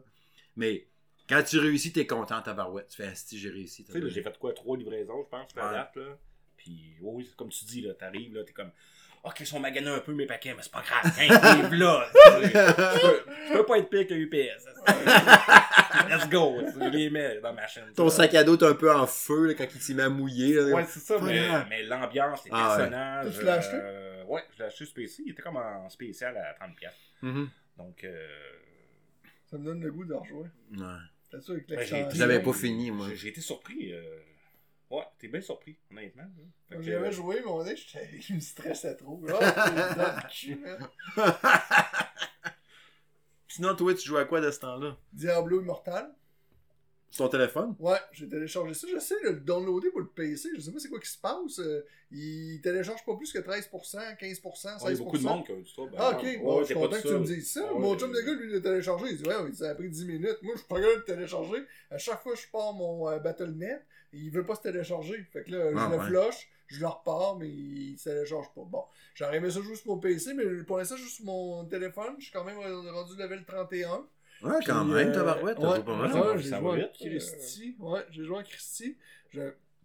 Mais quand tu réussis, t'es content, ta barouette. Tu fais, asti, j'ai réussi. Tu sais, j'ai fait quoi, trois livraisons, je pense, Ouais. date, là. Puis, oui, comme tu dis, là, t'arrives, là, t'es comme, ok, ils sont maganés un peu mes paquets, mais c'est pas grave, livre là. Je (laughs) peux- je peux pas être pire que UPS. (laughs) Let's go, je les mets dans ma chaîne. Ton sac à dos est un peu en feu là, quand il s'y met à mouiller. Là. Ouais, c'est ça, mais, mais l'ambiance, les Ah ouais. personnages. Tu l'as acheté? euh, ouais, je l'ai acheté sur PC. Il était comme en spécial à 30$. Mhm. Donc, euh, Ça me donne le goût de rejouer. Ouais. T'as sûr avec Ben, Je l'avais pas fini, moi. j'ai- été surpris. euh, Ouais, t'es bien surpris, honnêtement. que, J'avais euh, joué, mais on est, il me stressait trop. (laughs) Man. Sinon, toi, tu joues à quoi de ce temps-là? Diablo Immortal. Sur ton téléphone? Ouais, j'ai téléchargé ça. J'essaie de le downloader pour le PC. Je sais pas c'est quoi qui se passe. Euh, il télécharge pas plus que 13%, 15%, 16%. ouais, il y a beaucoup de monde qui a eu ça. ben, Ah, ok. ouais, bon, je suis content que tu me dises ça. Ouais, Mon chum de gars, lui, l'a téléchargé. Il dit, ouais, ça a pris 10 minutes. Moi, je suis pas capable de le télécharger. À chaque fois que je pars mon euh, Battle.net, il veut pas se télécharger. Fait que là, Ah, je le ouais. flush, je le repars, mais il se télécharge pas. Bon, j'aurais aimé ça jouer sur mon PC, mais pour l'instant, juste sur mon téléphone. Je suis quand même rendu level 31. Ouais, quand même, euh, tabarouette, t'as ouais, pas mal. ouais. Ouais, j'ai joué à vite, Christy. Ouais, j'ai joué à Christy. Je-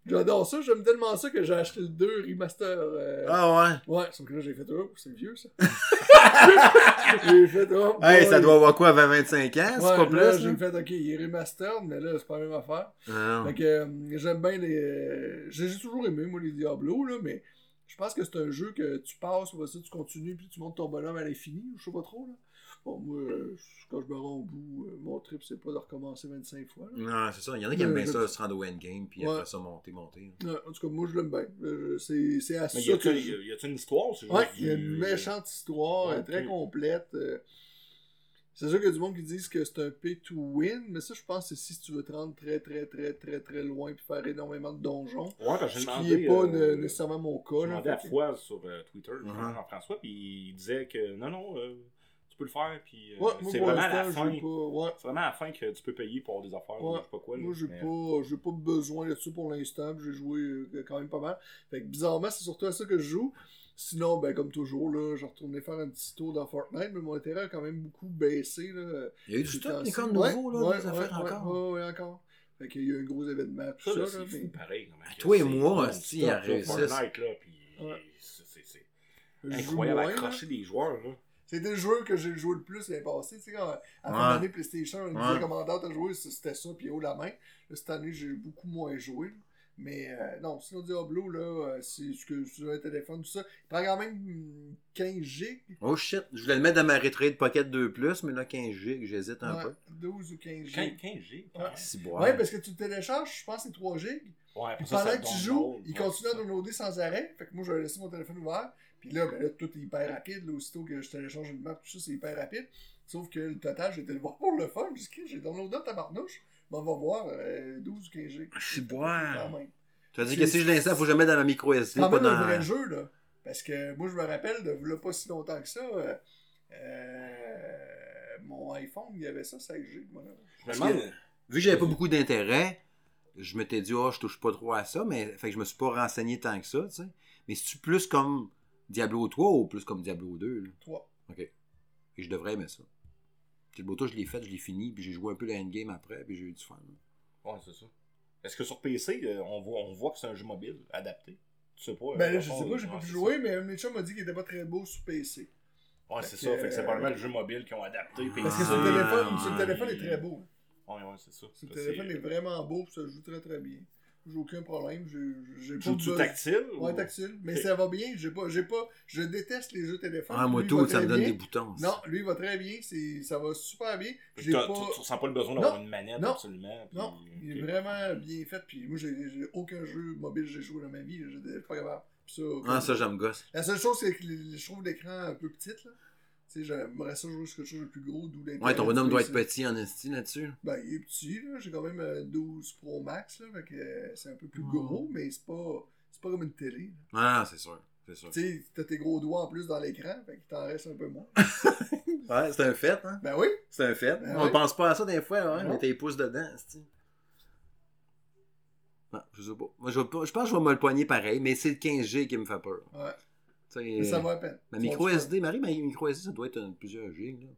J'adore ça, j'aime tellement ça que j'ai acheté le 2 remaster. euh, Ah ouais? Ouais, sauf que là j'ai fait oh, c'est vieux ça. (laughs) (laughs) j'ai fait oh, Hey, ça doit avoir quoi, 20-25 ans, c'est Ouais, pas là, plus, j'ai fait ok, il est remastered, mais là c'est pas la même affaire. Ah, Fait que euh, j'aime bien les. euh, J'ai j'ai toujours aimé moi les Diablo là, mais je pense que c'est un jeu que tu passes, ou ça tu continues, puis tu montes ton bonhomme à l'infini, je sais pas trop là. Bon, moi, euh, quand je me rends au bout, euh, mon trip c'est pas de recommencer 25 fois. là. Non, c'est ça. Il y en a qui aiment bien Euh, ça, je- se rendre au endgame, puis Ouais. après ça, monter, monter. Ouais, en tout cas, moi je l'aime bien. C'est c'est à ça Mais y a-tu que je- y a-tu une histoire juste il y a une méchante histoire, elle est Ok. très complète. C'est sûr qu'il y a du monde qui disent que c'est un pay to win, mais ça, je pense que c'est si tu veux te rendre très, très, très, très, très loin et faire énormément de donjons. Ouais, parce que Ce j'ai qui demandé. n'est pas euh, ne- nécessairement mon cas. J'ai demandé à Foise sur euh, Twitter, Mhm. Jean-François, puis il disait que non, non, euh, peux le faire. Puis, euh, Ouais, c'est pour vraiment à la fin. pas. Ouais. C'est vraiment à la fin que tu peux payer pour des affaires ou Ouais. je sais pas quoi. là. Moi, j'ai Mais- pas, j'ai pas besoin de ça pour l'instant. puis J'ai joué euh, quand même pas mal. Fait que bizarrement, c'est surtout à ça que je joue. Sinon, ben, comme toujours, là, je retournais faire un petit tour dans Fortnite, mais mon intérêt a quand même beaucoup baissé. Là, Il y a eu du stock, temps-ci. les corps Ouais, nouveaux, là, ouais, des affaires ouais, encore. Encore. Fait qu'il y a eu un gros événement, tout Ça, ça. là, là, c'est mais- fou pareil. que Toi et moi, hostie, stop, à là, réussir. Fortnite, là, puis Ouais. c'est- incroyable moins, à là. accrocher des joueurs. Là. C'était le jeu que j'ai joué le plus l'année passée. Tu sais, quand, à la fin Ouais. d'année PlayStation, on me disait commandant à jouer, c'était ça, puis haut la main. Là, cette année, j'ai beaucoup moins joué. là. Mais euh, non, sinon Diablo, là, euh, c'est ce que sur un téléphone, tout ça. Il prend quand même hum, 15 gigs. Oh shit, je voulais le mettre dans ma retraite Pocket 2 Plus, mais là 15 gigs, j'hésite un Ouais, peu. 12 ou 15 15, gigs. 15 G. Ouais. Si Ouais, parce que tu le télécharges, je pense que c'est 3 gigs. Ouais, Puis après ça, pendant ça que tu joues, il continue à c'est downloader sans arrêt. Fait que moi, je vais laisser mon téléphone ouvert. Puis là, ben là, tout est hyper rapide. Là, aussitôt que je télécharge une map, tout ça, c'est hyper rapide. Sauf que le total, j'ai été le voir pour le fun. J'ai dit, Christ, j'ai downloadé ta marnouche. Ben, on va voir euh, 12 ou 15 gigs. C'est bon. Quand même. Tu as dit que si je l'installe, faut mette dans ma micro SD. C'est quand pas même un dans... vrai jeu, là. Parce que moi, je me rappelle, de là, pas si longtemps que ça, euh, euh, mon iPhone, il y avait ça, 16 gigs, moi. là. Que, vu que j'avais pas beaucoup d'intérêt, je m'étais dit, oh, je touche pas trop à ça, mais fait que je me suis pas renseigné tant que ça, tu sais. Mais c'est-tu plus comme Diablo 3 ou plus comme Diablo 2? là? 3. Et je devrais aimer ça. Diablo 3, je l'ai fait, je l'ai fini, puis j'ai joué un peu le endgame après, puis j'ai eu du fun. Ouais, c'est ça. Est-ce que sur PC, euh, on voit, on voit que c'est un jeu mobile adapté? Tu sais pas. Ben euh, là, je sais pas, j'ai pas pu jouer, mais mes chums m'a dit qu'il était pas très beau sur PC. Ouais, c'est ça. Fait que c'est euh, probablement le jeu mobile qu'ils ont adapté. Parce que sur le téléphone, Ah, sur le téléphone est très beau. Ouais, ouais, c'est ça. Sur le téléphone c'est- est vraiment beau, puis ça joue très très bien. J'ai aucun problème, j'ai pas besoin- tactile Ouais, ou- tactile. Mais ça va bien, j'ai pas, j'ai pas, je déteste les jeux téléphone. Ah, moi, Lui, tout, ça me donne bien. des boutons. Non, lui, il va très bien, c'est, ça va super bien. Pas... tu, tu ressens pas le besoin d'avoir une manette Non. absolument. puis- Non, il est vraiment bien fait. Puis moi, j'ai, aucun jeu mobile que j'ai joué dans ma vie. Je suis pas capable. Ça, Ah, ça, j'aime gosse. La seule chose, c'est que je trouve l'écran un peu petit. Là. Tu sais, j'aimerais ça jouer sur quelque chose de plus gros, d'où l'intérêt. Ouais, ton bonhomme doit être petit en esti là-dessus. Ben, il est petit, là. J'ai quand même euh, 12 Pro Max, là. Fait que euh, c'est un peu plus gros, mais c'est pas, c'est pas comme une télé. là. Ah, c'est sûr. C'est sûr. Tu sais, t'as tes gros doigts en plus dans l'écran, fait qu'il t'en reste un peu moins. (laughs) Ouais, c'est un fait, hein. ben oui, C'est un fait. Ben On ouais. pense pas à ça des fois, hein. Non. Mais tes pouces dedans, esti. Ah, je sais pas. Moi, je, je pense que je vais me le poigner pareil, mais c'est le 15G qui me fait peur. ouais. Tu sais, Mais ça euh, va à peine. Ma micro SD, Marie, ma micro SD, ça doit être un- plusieurs gigs. Là.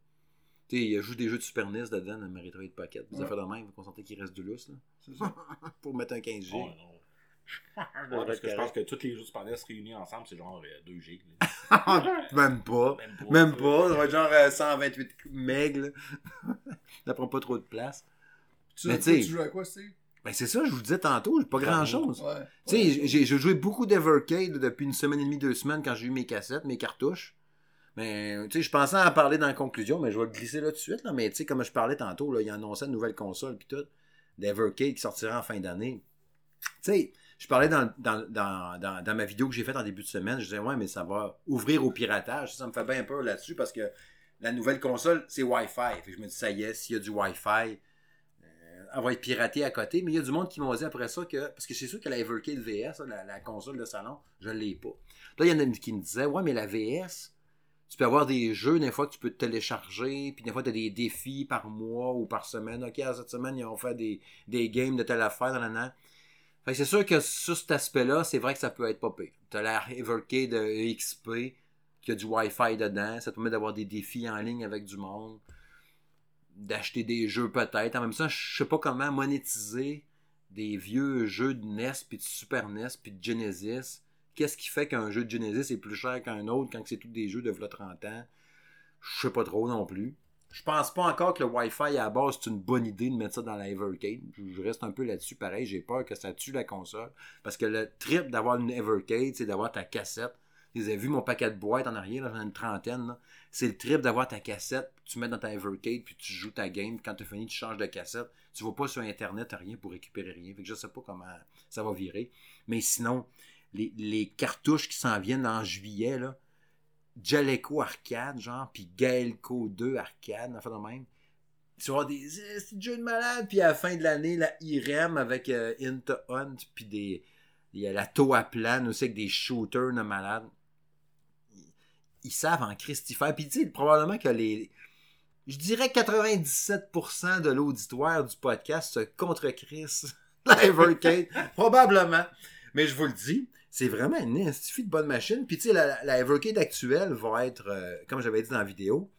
Tu sais, il joue des jeux de Super NES dedans dans ma rétro de pocket. Des Ouais. affaires de même, qu'on sentait qu'il reste du lousse là, C'est ça. (laughs) pour mettre un 15G. Ouais, non. (laughs) Ouais, parce que je pense que tous les jeux de Super NES réunis ensemble, c'est genre 2 gigs. là. (laughs) Même pas. Même pas. Même pas. Ça va être genre euh, 128 MB. là. ça prend pas trop de place. Tu, Mais toi, tu sais- tu joues à quoi, Steve? Ben, c'est ça, je vous disais tantôt, pas grand chose. Ouais. Tu sais, j'ai joué beaucoup d'Evercade depuis une semaine et demie, deux semaines quand j'ai eu mes cassettes, mes cartouches. Mais, tu sais, je pensais en parler dans la conclusion, mais je vais le glisser là tout de suite. Là. Mais, tu sais, comme je parlais tantôt, là, il annonçait une nouvelle console puis tout, d'Evercade qui sortira en fin d'année. Tu sais, je parlais dans, dans, dans, dans, dans ma vidéo que j'ai faite en début de semaine, je disais, ouais, mais ça va ouvrir au piratage. Ça me fait bien peur là-dessus parce que la nouvelle console, c'est Wi-Fi. Fait que je me dis, ça y est, s'il y a du Wi-Fi, va être piratée à côté. Mais il y a du monde qui m'ont dit après ça que. Parce que c'est sûr que la Evercade VS, là, la, la console de salon, je ne l'ai pas. Là, il y en a qui me disaient, ouais, mais la VS, tu peux avoir des jeux, des fois, que tu peux te télécharger, puis des fois, tu as des défis par mois ou par semaine. OK, à cette semaine, ils ont fait des, des games de telle affaire, dans l'an. Fait c'est sûr que sur cet aspect-là, c'est vrai que ça peut être pire. Tu as la Evercade euh, XP qui a du Wi-Fi dedans. Ça te permet d'avoir des défis en ligne avec du monde. D'acheter des jeux peut-être. En même temps, je sais pas comment monétiser des vieux jeux de NES, puis de Super NES, puis de Genesis. Qu'est-ce qui fait qu'un jeu de Genesis est plus cher qu'un autre quand c'est tous des jeux de v'là 30 ans? Je sais pas trop non plus. Je pense pas encore que le Wi-Fi à la base, c'est une bonne idée de mettre ça dans la Evercade. Je reste un peu là-dessus. Pareil, j'ai peur que ça tue la console. Parce que le trip d'avoir une Evercade, c'est d'avoir ta cassette. Vous avez vu mon paquet de boîtes en arrière, j'en ai une trentaine. C'est le trip d'avoir ta cassette, tu mets dans ta Evercade, puis tu joues ta game. Quand tu as fini, tu changes de cassette. Tu vas pas sur Internet, rien pour récupérer rien. Fait que je sais pas comment ça va virer. Mais sinon, les, les cartouches qui s'en viennent en juillet, là, Jaleco Arcade, genre, puis Gaelco 2 Arcade, enfin de même. Tu vas des jeux de malade, puis à la fin de l'année, la IREM avec euh, Into Hunt, puis des. Il y a la Toa Plan aussi avec des shooters de malade. Ils savent en Christifère. Puis tu sais, probablement que les. Je dirais 97% de l'auditoire du podcast se contre Chris Evercade. probablement. Mais je vous le dis, c'est vraiment une institut de bonne machine. Puis tu sais, la, la Evercade actuelle va être, euh, comme j'avais dit dans la vidéo,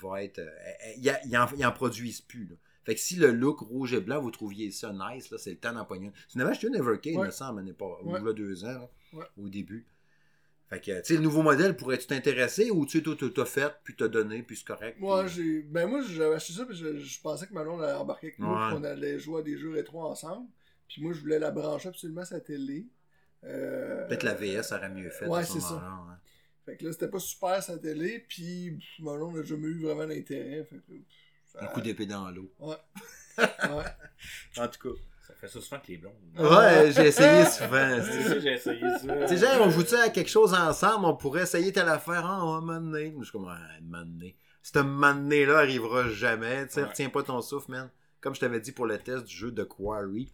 va être. euh, il y, en, il en produisent plus. Là. Fait que si le look rouge et blanc, vous trouviez ça nice, là, c'est le temps d'en pogner. Tu n'avais acheté une Evercade, Ouais. me semble, n'est pas, Ouais. il y a deux ans, là, Ouais. au début. Fait que, tu sais, le nouveau modèle, pourrais-tu t'intéresser ou tu t'as fait, puis t'as donné, puis c'est correct. Moi, puis- j'ai. Ben, moi, j'avais acheté ça, puis je, je pensais que Manon allait embarquer avec moi, Ouais. qu'on allait jouer à des jeux rétro ensemble. Puis moi, je voulais la brancher absolument à sa télé. Euh, Peut-être la VS aurait mieux fait ouais, ce c'est ça. ouais. Fait que là, c'était pas super sa télé, puis Manon n'a jamais eu vraiment d'intérêt. Fait que. pff, ça- Un coup d'épée dans l'eau. Ouais. (laughs) En tout cas. Ça fait ça souvent que les blondes. Ouais, j'ai essayé (laughs) souvent. J'ai essayé ça. Tu sais, genre, on joue-tu à quelque chose ensemble, on pourrait essayer telle affaire, ah, on va m'amener. Je suis comme, ah, m'amener. Ce m'amener-là arrivera jamais, tu sais, Ouais. retiens pas ton souffle, man. Comme je t'avais dit pour le test du jeu de Quarry.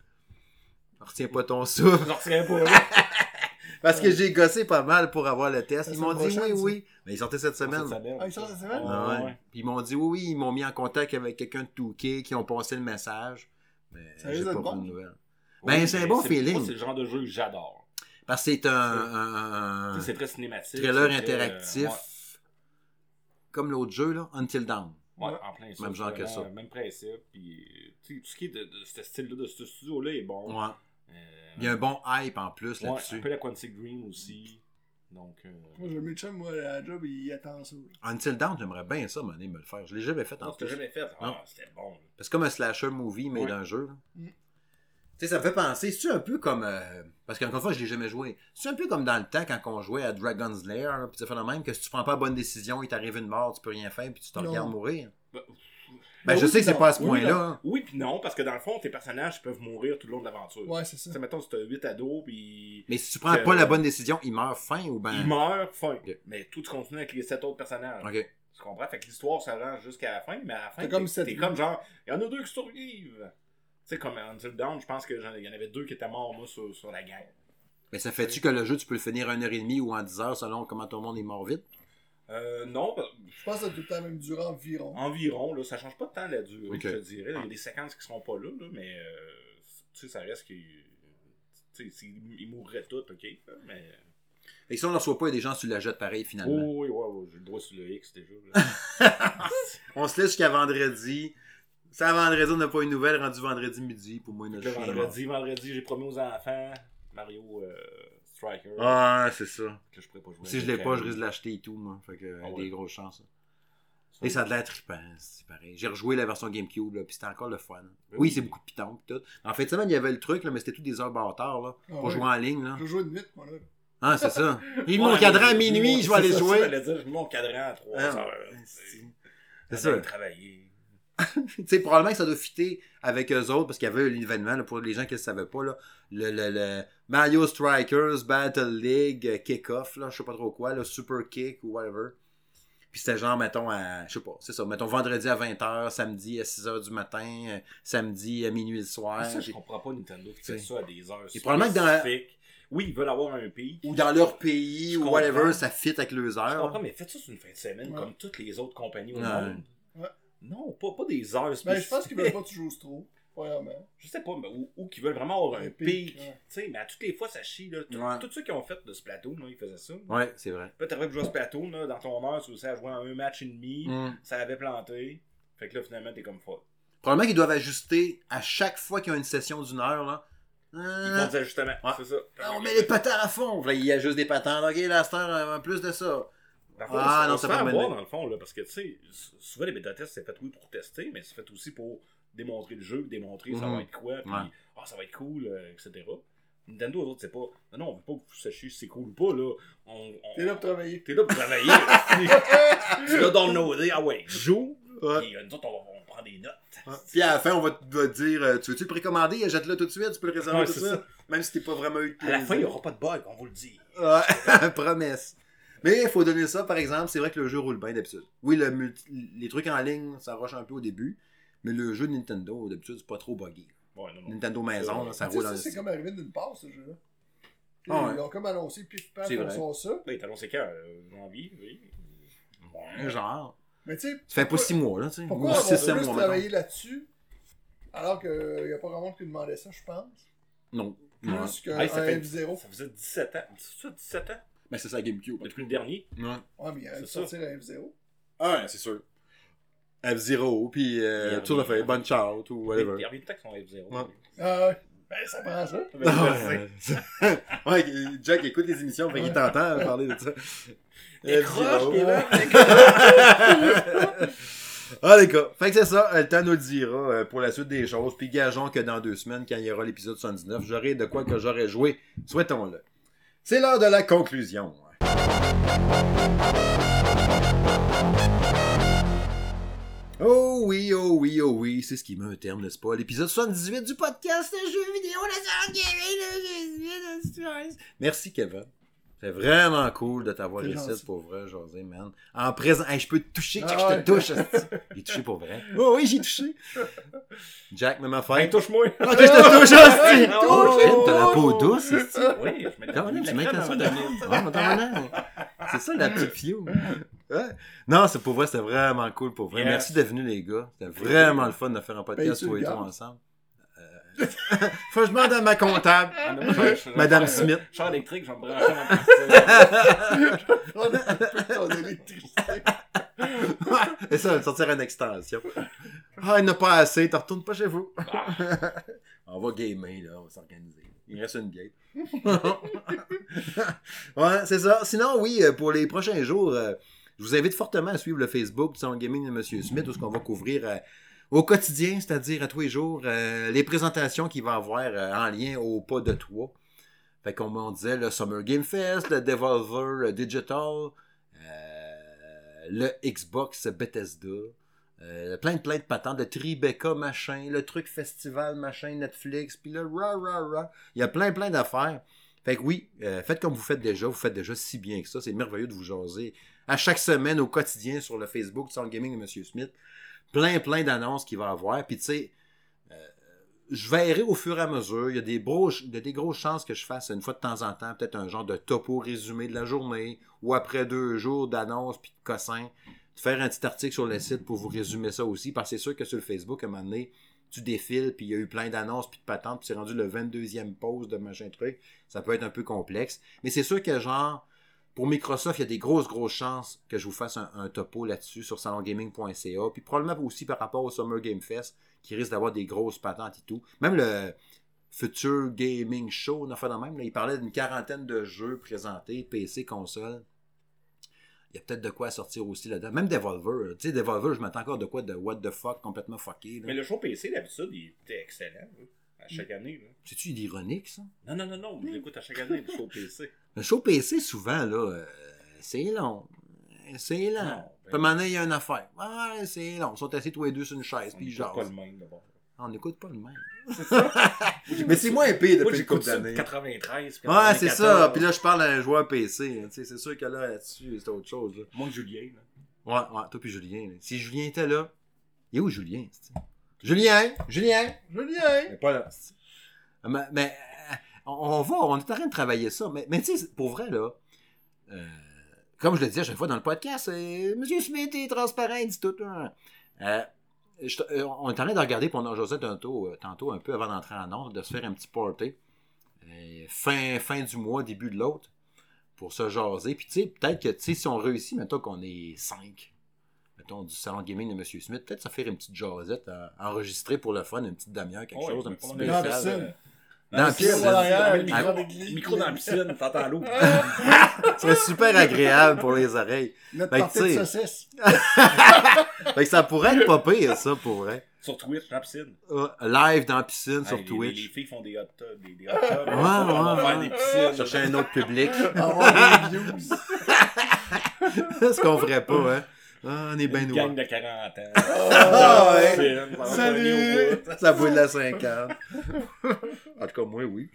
Retiens pas ton souffle. J'en retiens pas. (laughs) Parce que j'ai gossé pas mal pour avoir le test. Ils m'ont dit oui, oui. Mais ils sortaient cette semaine. Cette semaine. Ah, il sort cette semaine? Ah ouais. ouais. Puis ils m'ont dit oui, oui, ils m'ont mis en contact avec quelqu'un de Touquet qui ont passé le message. Mais Ça j'ai risque pas bon? de nouvelles. Ben, c'est un bon feeling. C'est le genre de jeu que j'adore. Parce que c'est un, C'est très cinématique. très, euh, interactif. ouais. Comme l'autre jeu, là, Until Dawn. Ouais, en plein. Même genre que ça. Même principe. Puis, tu sais, tout ce qui est de, de ce style-là, de ce studio-là est bon. Ouais. Euh, Il y a un bon hype en plus ouais, là-dessus. un peu la Quantic Dream aussi. Donc, euh, Moi, j'ai mis le chum, moi, à la job, il attend ça. Until Dawn, j'aimerais bien ça, mané, me le faire. Je l'ai jamais fait en non, plus. jamais fait. Ah, c'était bon. C'est comme un slasher movie, mais Ouais. d'un jeu. Mm. Tu sais, ça me fait penser, c'est un peu comme. euh, parce qu'encore une fois, je l'ai jamais joué. C'est un peu comme dans le temps quand on jouait à Dragon's Lair, puis ça fait le même que si tu prends pas la bonne décision, il t'arrive une mort, tu peux rien faire, puis tu te regardes mourir? Ben, Ben, je oui, sais que c'est pas à ce Oui, point-là. non. Oui, puis non, parce que dans le fond, tes personnages peuvent mourir tout le long de l'aventure. Ouais, c'est ça. Tu sais, mettons, si t'as 8 ados, puis Mais si tu prends Que- pas la bonne décision, il meurt fin ou ben? ils meurent, fin. Mais tout tu continues avec les 7 autres personnages. Ok. Tu comprends? Fait que l'histoire s'arrange jusqu'à la fin, mais à la fin, T'es comme t'es sept t'es vies. comme genre, il y en a deux qui survivent. Tu sais, comme Until Dawn, je pense qu'il y en avait deux qui étaient morts, moi, sur, sur la guerre. Mais ça fait-tu que le jeu, tu peux le finir à 1h30 ou en 10 heures selon comment tout le monde est mort vite? Euh, non, bah, Je pense que ça a tout le temps même duré environ. environ, là, ça change pas tant la durée, je te dirais. Il y a des séquences qui seront pas là, là, mais euh, tu sais, ça reste qu'ils. Tu sais, s'ils- ils mourraient tous, ok. Mais. Et si on ne reçoit pas, il y a des gens sur la jette pareil finalement. Oh, oui, ouais, ouais, j'ai le doigt sur le X déjà. (laughs) On se laisse jusqu'à vendredi. Ça, vendredi, on n'a pas une nouvelle rendu vendredi midi. Pour moi, Le notre chien. vendredi, vendredi, j'ai promis aux enfants Mario euh, Striker. Ah, c'est ça. Que je pourrais pas jouer. Si je l'ai pas, je risque de l'acheter et tout, moi. Fait que, Ah des grosses chances. Et ça a de l'air trippant, c'est pareil. J'ai rejoué la version GameCube, là, puis c'était encore le fun. Ben oui, oui. c'est beaucoup de piton, pis tout. En fait, semaine, il y avait le truc, là, mais c'était tout des heures bâtards, là. Ah pour jouer en ligne, là. Je joue de nuit, moi, là. Ah, c'est ça. (laughs) Il Ouais, mon cadran à minuit, je vais aller ça, jouer. ça, dire, je mets mon cadran à 3 Ah, heures. C'est ça. travailler. Tu sais, probablement que ça doit fitter avec eux autres, parce qu'il y avait l'événement, là, pour les gens qui ne savaient pas, là, le, le, le Mario Strikers Battle League euh, Kick-Off, là, je sais pas trop quoi, le Super Kick ou whatever. Puis c'était genre, mettons, à, je sais pas, c'est ça, mettons vendredi à 20h, samedi à 6h du matin, euh, samedi à minuit le soir. ça, je comprends pas Nintendo qui fait ça à des heures Et probablement que dans la-. Oui, ils veulent avoir un pic. Ou dans leur pays, Je ou whatever, ça fit avec leurs Je heures. comprends, mais faites ça sur une fin de semaine, Ouais. comme toutes les autres compagnies au monde. Non, pas, pas des heures Ben, spécifiques. je pense qu'ils veulent pas que tu joues trop. Vraiment. Je sais pas, mais, ou, ou qu'ils veulent vraiment avoir un, Un pic. pic, ouais. Tu sais, mais à toutes les fois, ça chie. Là. Tout- Ouais. Tous ceux qui ont fait de Splatoon, là, ils faisaient ça. Ouais, c'est vrai. Là, t'arrives à jouer à Splatoon, là, dans ton heure, tu réussis à jouer en un match et demi. Mm. Ça avait planté. Fait que là, finalement, t'es comme folle. Probablement qu'ils doivent ajuster à chaque fois qu'ils ont une session d'une heure, là. Ils Ah, font des ajustements. Ouais. C'est ça. Ah, on met les patins à fond. Là, il y a juste des patins. Ok, là, c'est un plus de ça. Dans le Ah, on non, ça fait avoir, dans le fond, là, parce que, tu sais, souvent, les bêta-tests, c'est fait, oui, pour tester, mais c'est fait aussi pour démontrer le jeu, démontrer ça Mhm. va être quoi, puis, Ouais. ah, ça va être cool, euh, etc. Nintendo, eux autres, c'est pas, non, non, on veut pas que vous sachiez si c'est cool ou pas, là. On, on- T'es là pour travailler. T'es là pour travailler. (laughs) tu l'as downloadé, ah ouais, joue. Ouais. Puis euh, nous autres, on, va- on prend des notes. Puis à la fin, on va te dire euh, Tu veux-tu le précommander? Jette-le tout de suite, tu peux le réserver Ouais, tout ça. ça. Même si t'es pas vraiment eu de À la fin, il n'y aura pas de bug, on vous le dit. Ouais, (laughs) promesse. Mais il faut donner ça, par exemple, c'est vrai que le jeu roule bien d'habitude. Oui, le multi- les trucs en ligne, ça rush un peu au début, mais le jeu de Nintendo, d'habitude, c'est pas trop buggy. Ouais, non, non. Nintendo maison, là, ça roule en c'est comme arrivé d'une part, ce jeu-là. Ah ouais. Ils ont comme annoncé pif paf, vrai. sort ça. Ben, il est annoncé quand euh, Janvier, oui. Ouais, genre. Mais tu sais, Ça fait pas six mois, là, tu sais. Pourquoi Ou on six, plus mois, travailler là-dessus alors qu'il n'y a pas grand monde qui demandait ça, je pense? Non. Plus Ouais. qu'un Hey, ça fait- F0. Ça faisait 17 ans. C'est ça, 17 ans? Ben, c'est ça, GameCube. Depuis le dernier. Ouais. Ouais, mais il ça. sortir un F0. Ah, ouais, c'est sûr. F-Zero, puis euh, Il Tour de revient. Fate, Bunch Out, ou Il whatever. revient de temps que son F0. Ouais. Ah ouais. Ben, ça prend ça. Ben. Ah, (laughs) ouais, Jack écoute les émissions, fait qu'il Ouais. t'entend parler de ça. Décroche, F-Zero. Kevin, Ah, les gars. Fait que c'est ça. Le temps nous le dira euh, pour la suite des choses. Puis gageons que dans deux semaines, quand il y aura l'épisode 79, j'aurai de quoi que j'aurai joué. Souhaitons-le. C'est l'heure de la conclusion. Oh oui, oh oui, oh oui, c'est ce qui met un terme, n'est-ce pas? L'épisode 78 du podcast de jeux vidéo, la Merci, Kevin. C'est vraiment cool de t'avoir C'est ici pour vrai, José, man. En présent, Hey, je peux te toucher, check, Ah je ouais. te touche. (laughs) J'ai touché pour vrai. Oh oui, j'ai touché. Jack, même affaire. touche-moi. Ok, (laughs) je te touche aussi. Oh! Shit, T'as la peau douce, esti. Oui, je mets la. Ouais, as. C'est ça la petite fio. Ouais. Non, c'est pour vrai, c'était vraiment cool pour vrai. Yes. Merci d'être venus les gars. C'était vraiment le fun de faire un podcast les trois gaz? ensemble. (laughs) Faut que je demande à ma comptable. Ah, non, moi, je- je- Madame je- Smith. Char électrique, je vais me brancher dans ma piscine. On a un peu ton électricité. Et ça, va sortir une extension. Ah, il n'y en a pas assez, t'en retournes pas chez vous. on va gamer, là, on va s'organiser. Il reste une game. (laughs) ouais, c'est ça. Sinon, oui, euh, pour les prochains jours, euh, je vous invite fortement à suivre le Facebook du Salon Gaming de M. Smith, où ce qu'on va couvrir euh, au quotidien, c'est-à-dire à tous les jours, euh, les présentations qu'il va avoir euh, en lien au pas de toi. Fait comme on disait, le Summer Game Fest, le Devolver Digital, euh, le Xbox Bethesda, plein de plein de patentes, le Tribeca machin, le truc festival machin, Netflix, puis le ra ra ra. Il y a plein plein d'affaires. Fait que oui, faites comme vous faites déjà, vous faites déjà si bien que ça. C'est merveilleux de vous jaser à chaque semaine au quotidien sur le Facebook du Sound Gaming de M. Smith. Plein plein d'annonces qu'il va avoir. Puis tu sais, euh, je verrai au fur et à mesure. Il y a des, gros, il y a des grosses chances que je fasse une fois de temps en temps peut-être un genre de topo résumé de la journée ou après deux jours d'annonces puis de cossins de faire un petit article sur le site pour vous résumer ça aussi, parce que c'est sûr que sur le Facebook, à un moment donné, tu défiles, puis il y a eu plein d'annonces, puis de patentes, puis c'est rendu le 22e pause de machin truc. Ça peut être un peu complexe. Mais c'est sûr que, genre, pour Microsoft, il y a des grosses, grosses chances que je vous fasse un, un topo là-dessus sur salongaming.ca, puis probablement aussi par rapport au Summer Game Fest, qui risque d'avoir des grosses patentes et tout. Même le Future Gaming Show, on a fait de même, là, il parlait d'une quarantaine de jeux présentés, PC, console. Il y a peut-être de quoi sortir aussi là-dedans. Même Devolver. Tu sais, Devolver, je m'attends encore de quoi de what the fuck complètement fucké. là. Mais le show PC, d'habitude, il était excellent. À chaque année. là. C'est-tu ironique, ça? Non, non, non, non. Je l'écoute à chaque année, le show PC. (laughs) Le show PC, souvent, là, euh, c'est long. C'est long. Non, Puis moment donné, il y a une affaire. Ouais, c'est long. Ils sont assis tous les deux sur une chaise, On puis ils pas le même, d'abord. Ah, On n'écoute pas le même. (laughs) Mais c'est moins épais depuis une j'écoute couple d'années. de 93. Ouais, c'est ça. Puis là, je parle à un joueur PC. hein. Tu sais, C'est sûr que là, là-dessus, c'est autre chose. Là. Moi, Julien. là. Ouais, ouais, toi puis Julien. là. Si Julien était là, il est où Julien? Julien! Julien! Julien! Il est pas là. Mais, mais, on on va, on est en train de travailler ça. Mais, mais tu sais, pour vrai, là, euh, comme je le dis à chaque fois dans le podcast, euh, Monsieur Smith est transparent, il dit tout. hein. Euh, je- euh, on est en train de regarder, a jasé tantôt, tantôt un peu avant d'entrer en ordre, de se faire un petit party. fin, fin du mois, début de l'autre, pour se jaser. Puis tu sais, peut-être que tu sais, si on réussit, mettons qu'on est 5, mettons du salon de gaming de M. Smith, peut-être ça faire une petite jasette à enregistrer pour le fun, une petite demi-heure, quelque Ouais, chose, un petit on Dans la piscine. Dans arrière, Le le micro, micro d'église. micro dans la piscine, t'entends l'eau. Ce (laughs) serait super agréable pour les oreilles. Notre partie tu de sais. saucisse. (laughs) Fait que ça pourrait être pas pire, ça, pour vrai. Sur Twitch, dans la piscine. Live dans la piscine, sur les- Twitch. Les, les filles font des hot tubs. Des, des hot tubs. Ouais, on va ouais, faire ouais. des piscines. Chercher un autre public. Avoir des views. (laughs) Ce qu'on ferait pas, hein. Ah, on est bien Une noirs. gang de 40 ans. (laughs) Ah, ouais. Salut. Ça vaut de la 50. (laughs) en tout cas, moi, oui.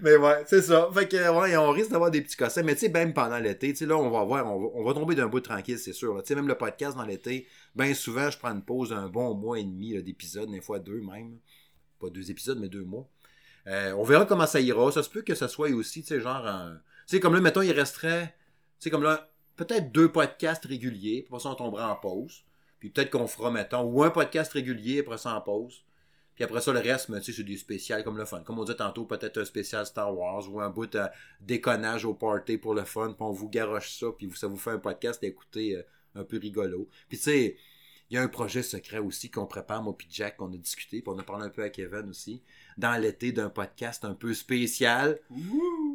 Mais ouais, c'est ça. Fait que, ouais, on risque d'avoir des petits cossins. Mais tu sais, même pendant l'été, tu sais, là, on va voir, on va, on va tomber d'un bout tranquille, c'est sûr. Tu sais, même le podcast dans l'été, bien souvent, je prends une pause d'un bon mois et demi d'épisodes, des fois deux même. Pas deux épisodes, mais deux mois. Euh, on verra comment ça ira. Ça se peut que ça soit aussi, tu sais, genre, un- tu sais, comme là, mettons, il resterait, tu sais, comme là, peut-être deux podcasts réguliers, puis après ça, on tombera en pause. Puis peut-être qu'on fera, mettons, ou un podcast régulier, après ça en pause. Puis après ça, le reste, mais, tu sais, c'est des spéciales comme le fun. Comme on dit tantôt, peut-être un spécial Star Wars ou un bout de déconnage au party pour le fun. Puis on vous garoche ça, puis ça vous fait un podcast à écouter euh, un peu rigolo. Puis tu sais, il y a un projet secret aussi qu'on prépare, moi puis Jack, qu'on a discuté, puis on a parlé un peu à Kevin aussi, dans l'été d'un podcast un peu spécial.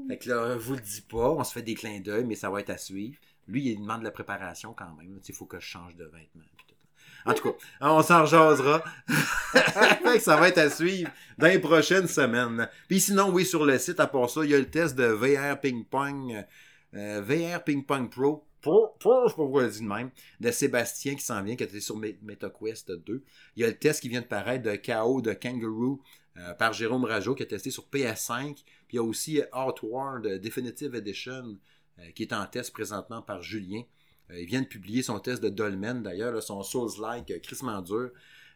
Fait que là, je vous le dis pas, on se fait des clins d'œil, mais ça va être à suivre. Lui, il demande de la préparation quand même. Il faut que je change de vêtements. En tout (laughs) cas, on s'en jasera. (laughs) ça va être à suivre dans les prochaines semaines. Puis sinon, oui, sur le site, à part ça, il y a le test de VR Ping Pong, euh, VR Ping Pong Pro. Pro, pro, je sais pas pourquoi je le dis de même, de Sébastien qui s'en vient, qui était sur Me- MetaQuest 2. Il y a le test qui vient de paraître de KO de Kangaroo euh, par Jérôme Rajo qui a testé sur PS5. Puis il y a aussi Outward Definitive Edition euh, qui est en test présentement par Julien. Euh, il vient de publier son test de Dolmen d'ailleurs, son Souls-like, euh, crissement dur.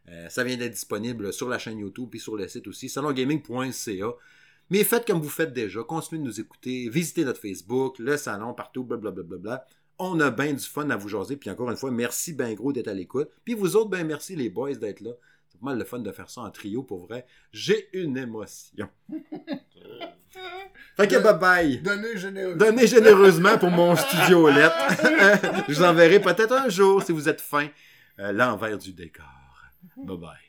Euh, ça vient d'être disponible sur la chaîne YouTube et sur le site aussi, salongaming.ca. Mais faites comme vous faites déjà, continuez de nous écouter, visitez notre Facebook, le salon, partout, blablabla. Bla, bla, bla. On a bien du fun à vous jaser, puis encore une fois, merci ben gros d'être à l'écoute. Puis vous autres, ben merci les boys d'être là. Mal le fun de faire ça en trio pour vrai. J'ai une émotion. Fait que bye bye! Donnez généreusement pour mon studio lettre. (laughs) Je vous enverrai peut-être un jour, si vous êtes fin, euh, l'envers du décor. Bye bye.